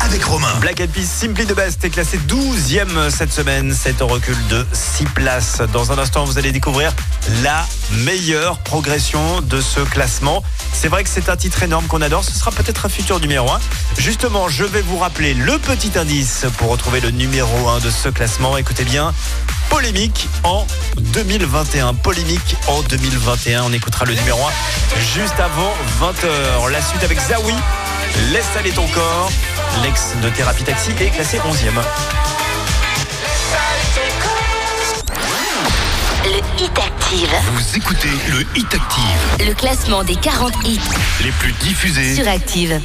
avec Romain. Black Eyed Simply the Best est classé 12e cette semaine. C'est un recul de 6 places. Dans un instant, vous allez découvrir la meilleure progression de ce classement. C'est vrai que c'est un titre énorme qu'on adore. Ce sera peut-être un futur numéro 1. Justement, je vais vous rappeler le petit indice pour retrouver le numéro 1 de ce classement. Écoutez bien. Polémique en 2021. Polémique en 2021. On écoutera le numéro 1 juste avant 20h. La suite avec Zawi. Laisse aller ton corps. L'ex de Thérapie Taxi est classé 11e. Le Hit Active. Vous écoutez le Hit Active. Le classement des 40 hits Les plus diffusés. sur Active.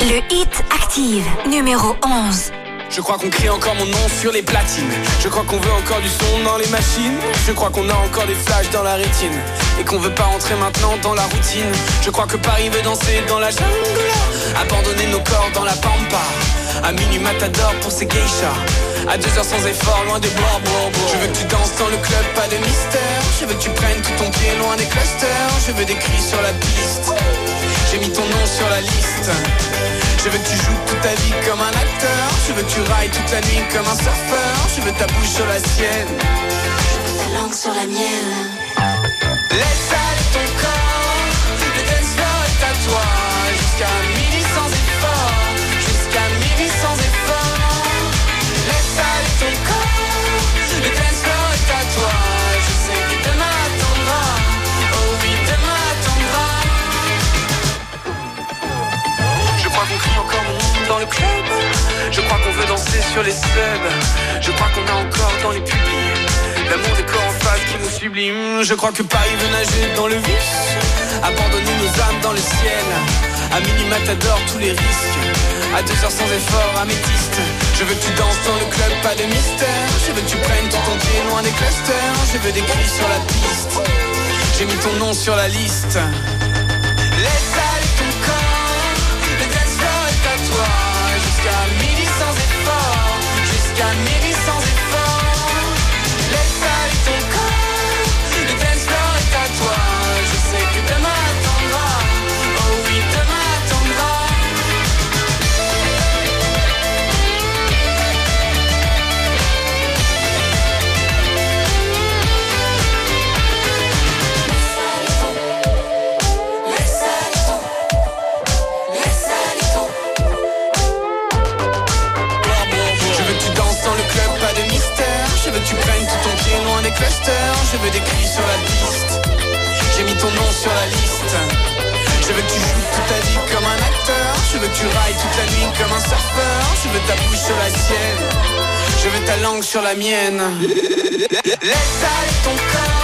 Le Hit Active, numéro 11. Je crois qu'on crie encore mon nom sur les platines. Je crois qu'on veut encore du son dans les machines. Je crois qu'on a encore des flashs dans la rétine. Et qu'on veut pas entrer maintenant dans la routine. Je crois que Paris veut danser dans la jungle. Abandonner nos corps dans la pampa. À minuit matador pour ses geishas. À deux heures sans effort, loin des bois. Je veux que tu danses dans le club, pas de mystère. Je veux que tu prennes tout ton pied loin des clusters. Je veux des cris sur la piste. J'ai mis ton nom sur la liste. Je veux que tu joues toute ta vie comme un acteur. Je veux que tu railles toute la nuit comme un surfeur. Je veux ta bouche sur la sienne. Je veux ta langue sur la mienne. Laisse aller ton corps. À toi. Jusqu'à Je crois qu'on veut danser sur les subs. Je crois qu'on a encore dans les publics l'amour des corps en face qui nous sublime. Je crois que Paris veut nager dans le vice. Abandonner nos âmes dans le ciel. À minuit matador, tous les risques. À deux heures sans effort, améthyste. Je veux que tu danses dans le club, pas de mystère. Je veux que tu prennes ton pied loin des clusters. Je veux des cris sur la piste. J'ai mis ton nom sur la liste. Laisse aller ton corps. Le est à toi. got niggas je veux des cuits sur la piste. J'ai mis ton nom sur la liste. Je veux que tu joues toute ta vie comme un acteur. Je veux que tu railles toute la nuit comme un surfeur. Je veux ta bouche sur la sienne. Je veux ta langue sur la mienne. Ton corps.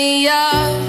me up,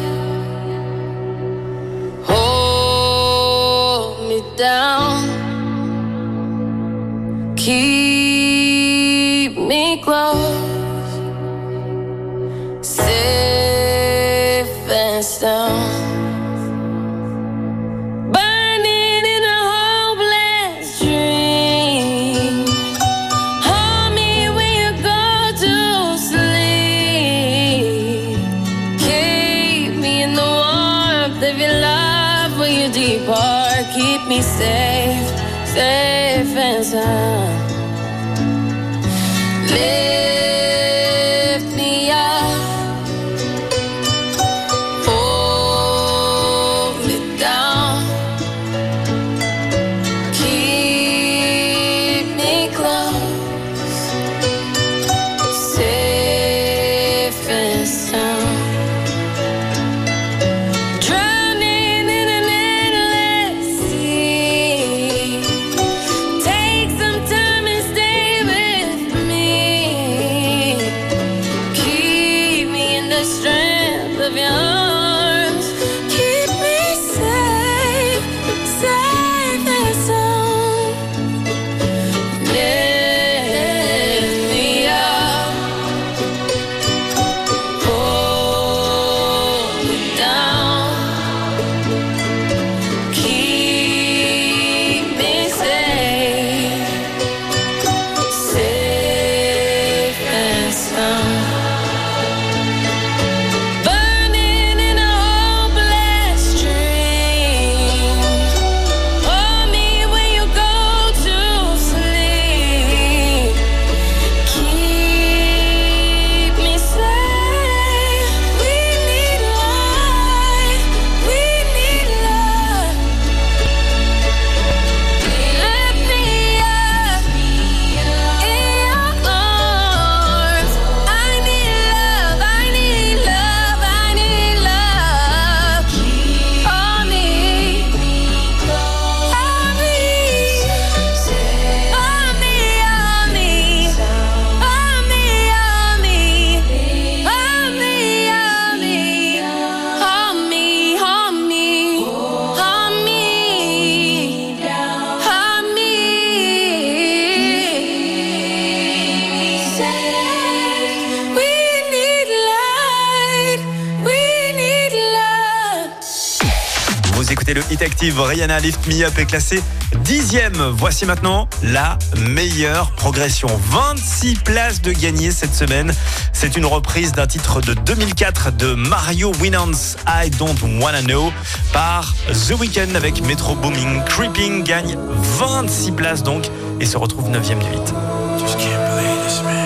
Rihanna Lift Me Up est classé dixième. Voici maintenant la meilleure progression. 26 places de gagné cette semaine. C'est une reprise d'un titre de 2004 de Mario Winans, I Don't Wanna Know, par The Weeknd avec Metro Booming. Creeping gagne 26 places donc et se retrouve 9 du hit.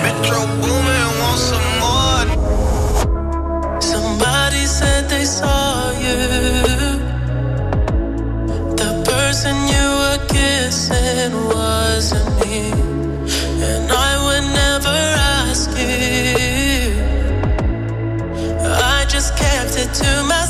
Metro Boomin kissing wasn't me. And I would never ask you. I just kept it to myself.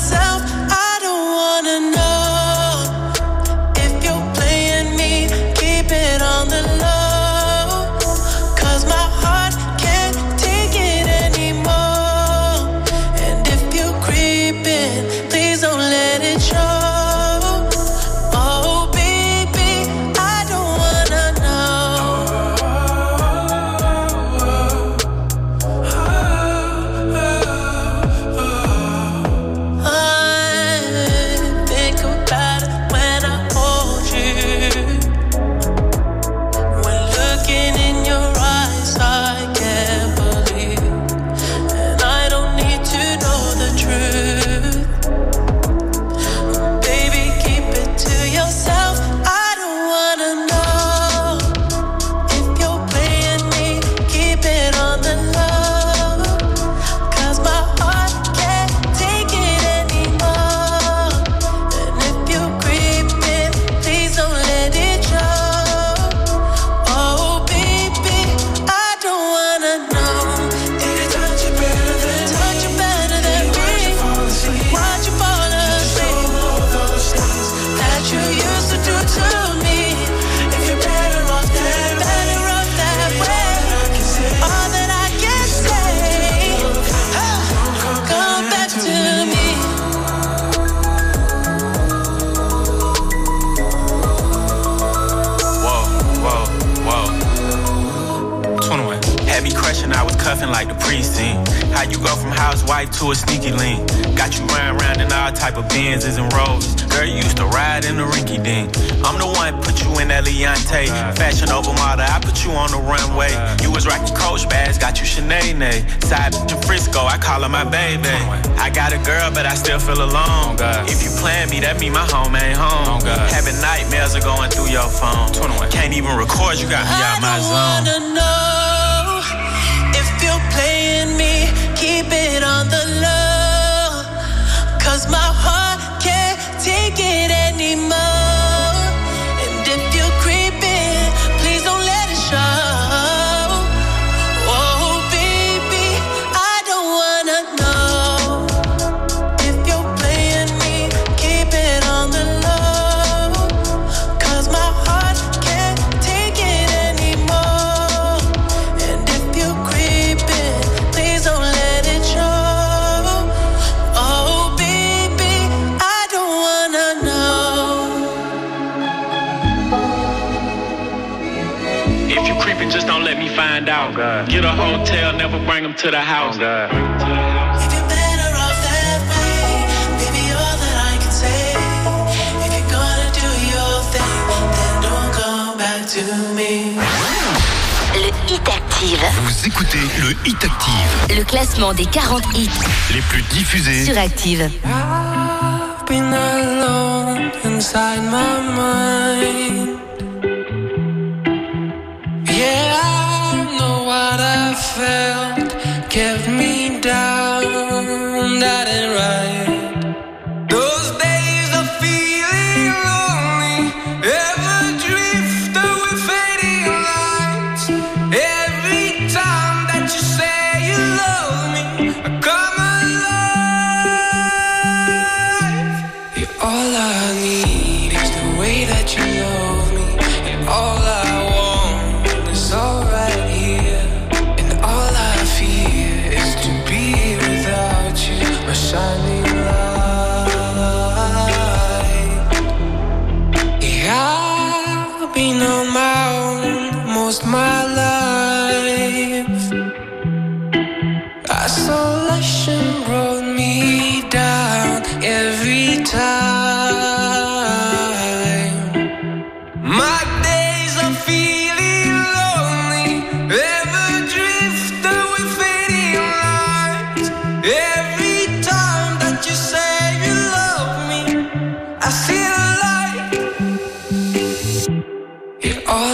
Perspektive.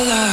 color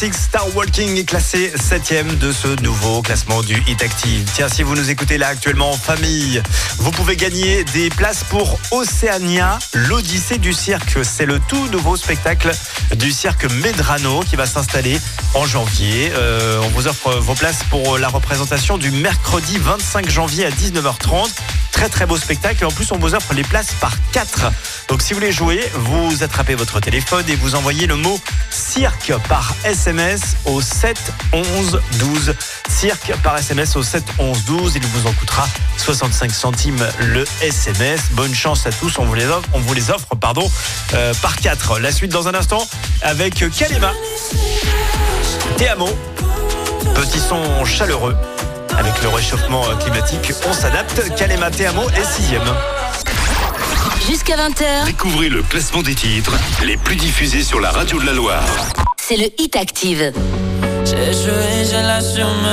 Star Walking est classé 7ème de ce nouveau classement du Hit Active. Tiens, si vous nous écoutez là actuellement en famille, vous pouvez gagner des places pour Océania, l'Odyssée du cirque. C'est le tout nouveau spectacle du cirque Medrano qui va s'installer en janvier. Euh, on vous offre vos places pour la représentation du mercredi 25 janvier à 19h30. Très très beau spectacle et en plus on vous offre les places par 4. Donc si vous voulez jouer, vous attrapez votre téléphone et vous envoyez le mot cirque par SMS au 7 11 12. Cirque par SMS au 7 11 12. Il vous en coûtera 65 centimes le SMS. Bonne chance à tous. On vous les offre, on vous les offre pardon, euh, par 4. La suite dans un instant avec Kalema. Te amo. Petit son chaleureux. Avec le réchauffement climatique, on s'adapte. Kalema Te amo est sixième. Jusqu'à 20h, Découvrez le classement des titres les plus diffusés sur la radio de la Loire. c'est le Hit Active. J'ai joué, je l'assume.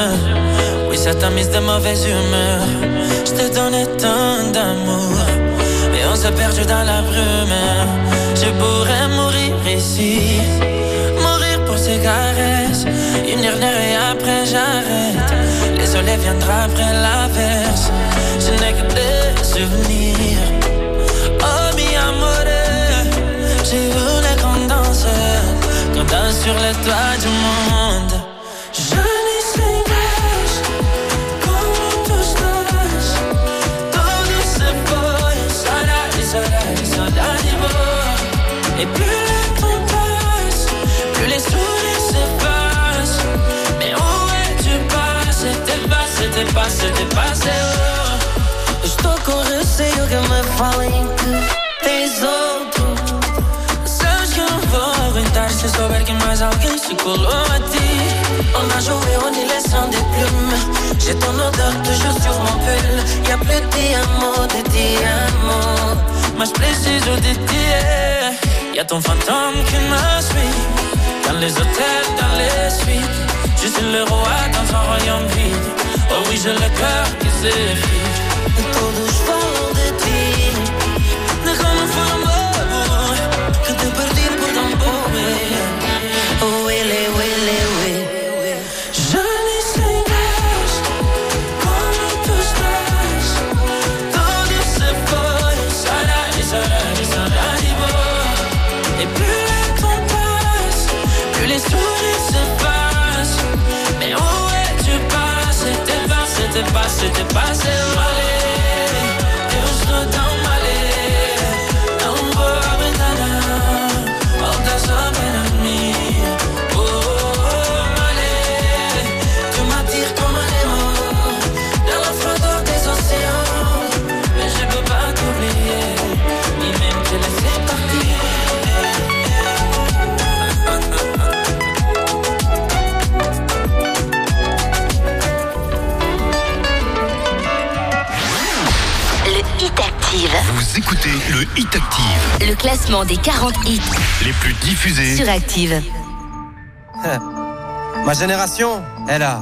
Oui, ça t'a mise de mauvaise humeur. Je te donnais tant d'amour. Et on s'est perdu dans la brume. Je pourrais mourir ici. Mourir pour ces caresses. Une dernière et après j'arrête. Le soleil viendra après l'averse. Je n'ai que des souvenirs. Se fue, saudade, saudade, saudade boa. Et plus le temps passe, plus les sourires s'effacent. Mais où es-tu passé? T'es passé, t'es passé, t'es passé, oh. Estou com se souber que mais alguém se colou a. On a joué au sans des plumes. J'ai ton odeur toujours sur mon pull. Y'a plus de diamants, de diamants. Mas preciso de ti. Y'a ton fantôme qui me suit. Dans les hôtels, dans les suites. Je suis le roi dans un royaume vide. Oh oui, j'ai le cœur qui s'effrite. Hit Active. Le classement des 40 hits Les plus diffusés. sur Active. Ma génération, elle a,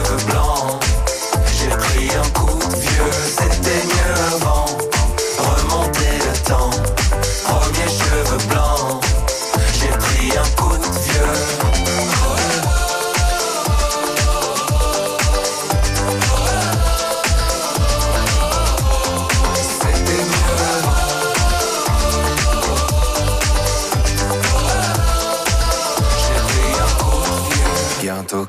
cheveux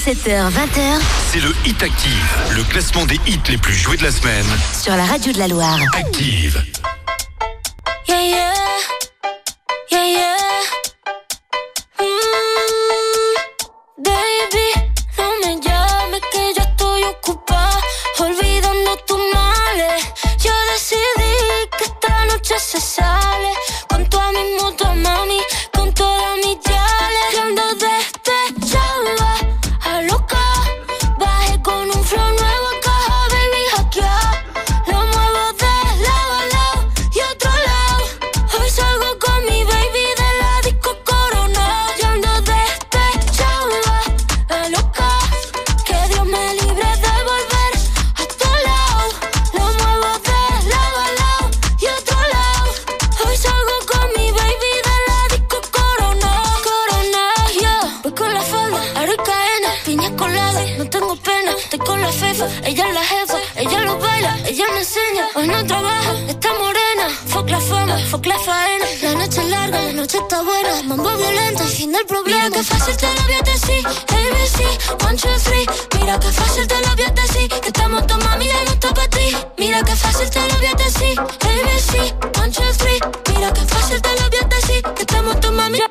17h-20h, c'est le Hit Active, le classement des hits les plus joués de la semaine. Sur la radio de la Loire. Active. Yeah, yeah. Yeah, yeah. Se sale. La noche es larga, la noche está buena. Mambo violento, el fin del problema. Mira que fácil te lo voy a decir. ABC, one, two, three. Mira que fácil te lo voy a. Que estamos tu mami, ya no está. Mira que fácil te lo voy a. ABC, one, two, three. Mira que fácil te lo voy. Que estamos tu mami, ya.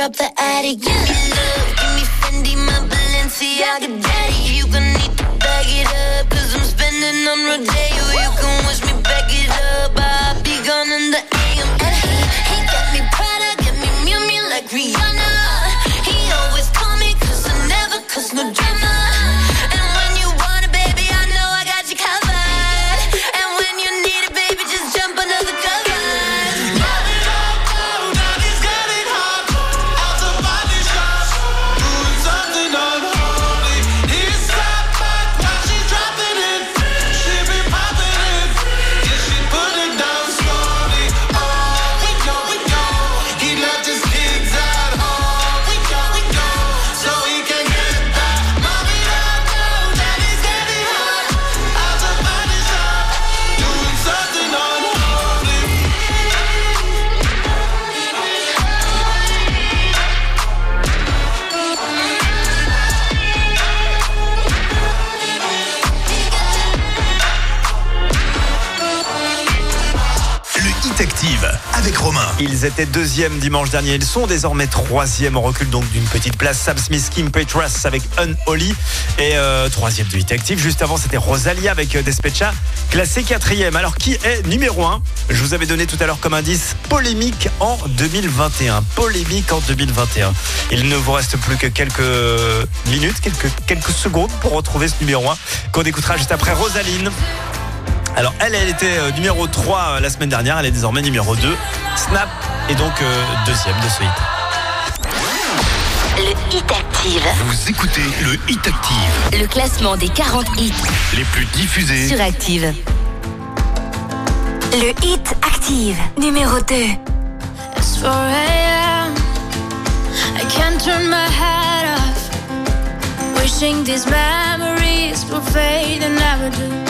Drop the attic, give Ils étaient deuxième dimanche dernier. Ils sont désormais troisième. On recule donc d'une petitite place. Sam Smith, Kim Petras avec Unholy. Et euh, troisième de Hit Active. Juste avant, c'était Rosalia avec euh, Despecha. Classé quatrième. Alors, qui est numéro un? Je vous avais donné tout à l'heure comme indice polémique en 2021. Polémique en 2021. Il ne vous reste plus que quelques minutes, quelques, quelques secondes pour retrouver ce numéro un qu'on écoutera juste après Rosaline. Alors elle, elle était euh, numéro 3 euh, la semaine dernière, elle est désormais numéro 2. Snap est donc euh, deuxième de ce hit. Le Hit Active. Vous écoutez le Hit Active. Le classement des 40 hits les plus diffusés sur Active. Le Hit Active, numéro 2. It's 4 a.m. I can't turn my head off. Wishing these memories will fade and never do.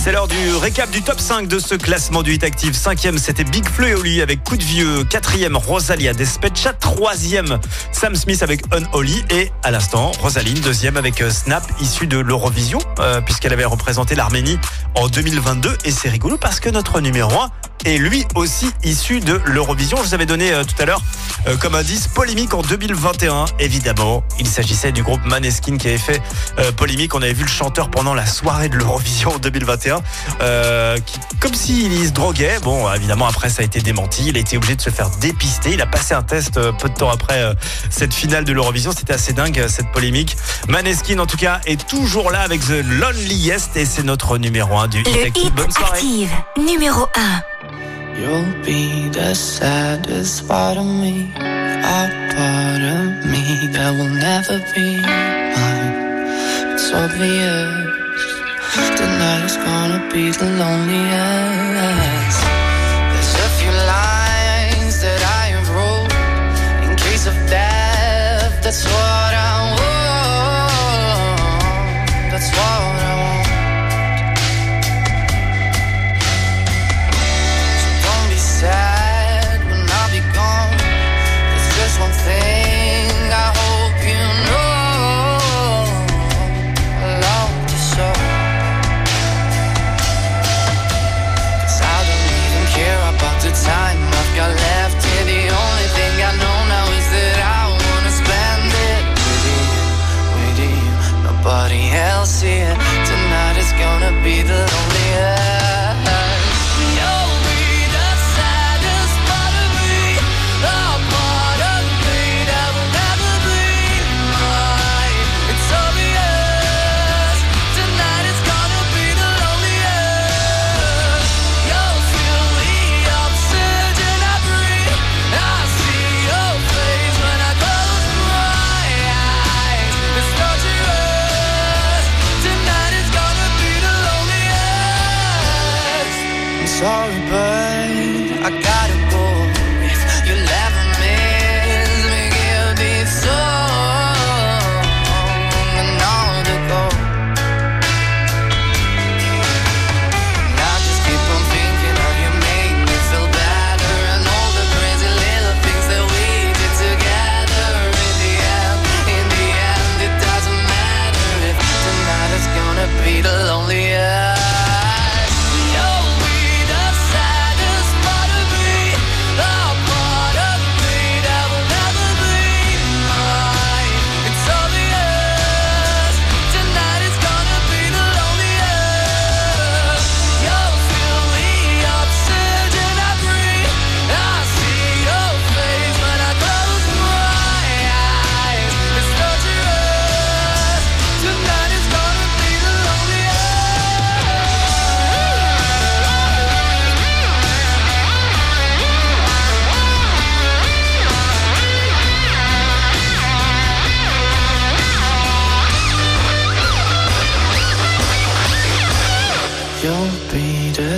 C'est l'heure du récap du top 5 de ce classement du Hit Active. Cinquième, c'était Big Flo et Oli avec Coup de Vieux. Quatrième, Rosalia Despecha. Troisième, Sam Smith avec Unholy. Et à l'instant, Rosaline, deuxième avec euh, Snap, issue de l'Eurovision, euh, puisqu'elle avait représenté l'Arménie en 2022. Et c'est rigolo parce que notre numéro 1 est lui aussi issu de l'Eurovision. Je vous avais donné euh, tout à l'heure euh, comme indice polémique en 2021. Évidemment, il s'agissait du groupe Maneskin qui avait fait euh, polémique. On avait vu le chanteur pendant la soirée de l'Eurovision en 2021, euh, qui, comme s'il se droguait. Bon, évidemment, après, ça a été démenti. Il a été obligé de se faire dépister. Il a passé un test peu de temps après cette finale de l'Eurovision. C'était assez dingue, cette polémique. Maneskin, en tout cas, est toujours là avec The Loneliest et c'est notre numéro 1 du Hit Le hit Bonne soirée. active numéro 1. You'll be the saddest part of me, a part of me that will never be mine. It's obvious tonight is gonna be the loneliest. There's a few lines that I have wrote in case of death. That's what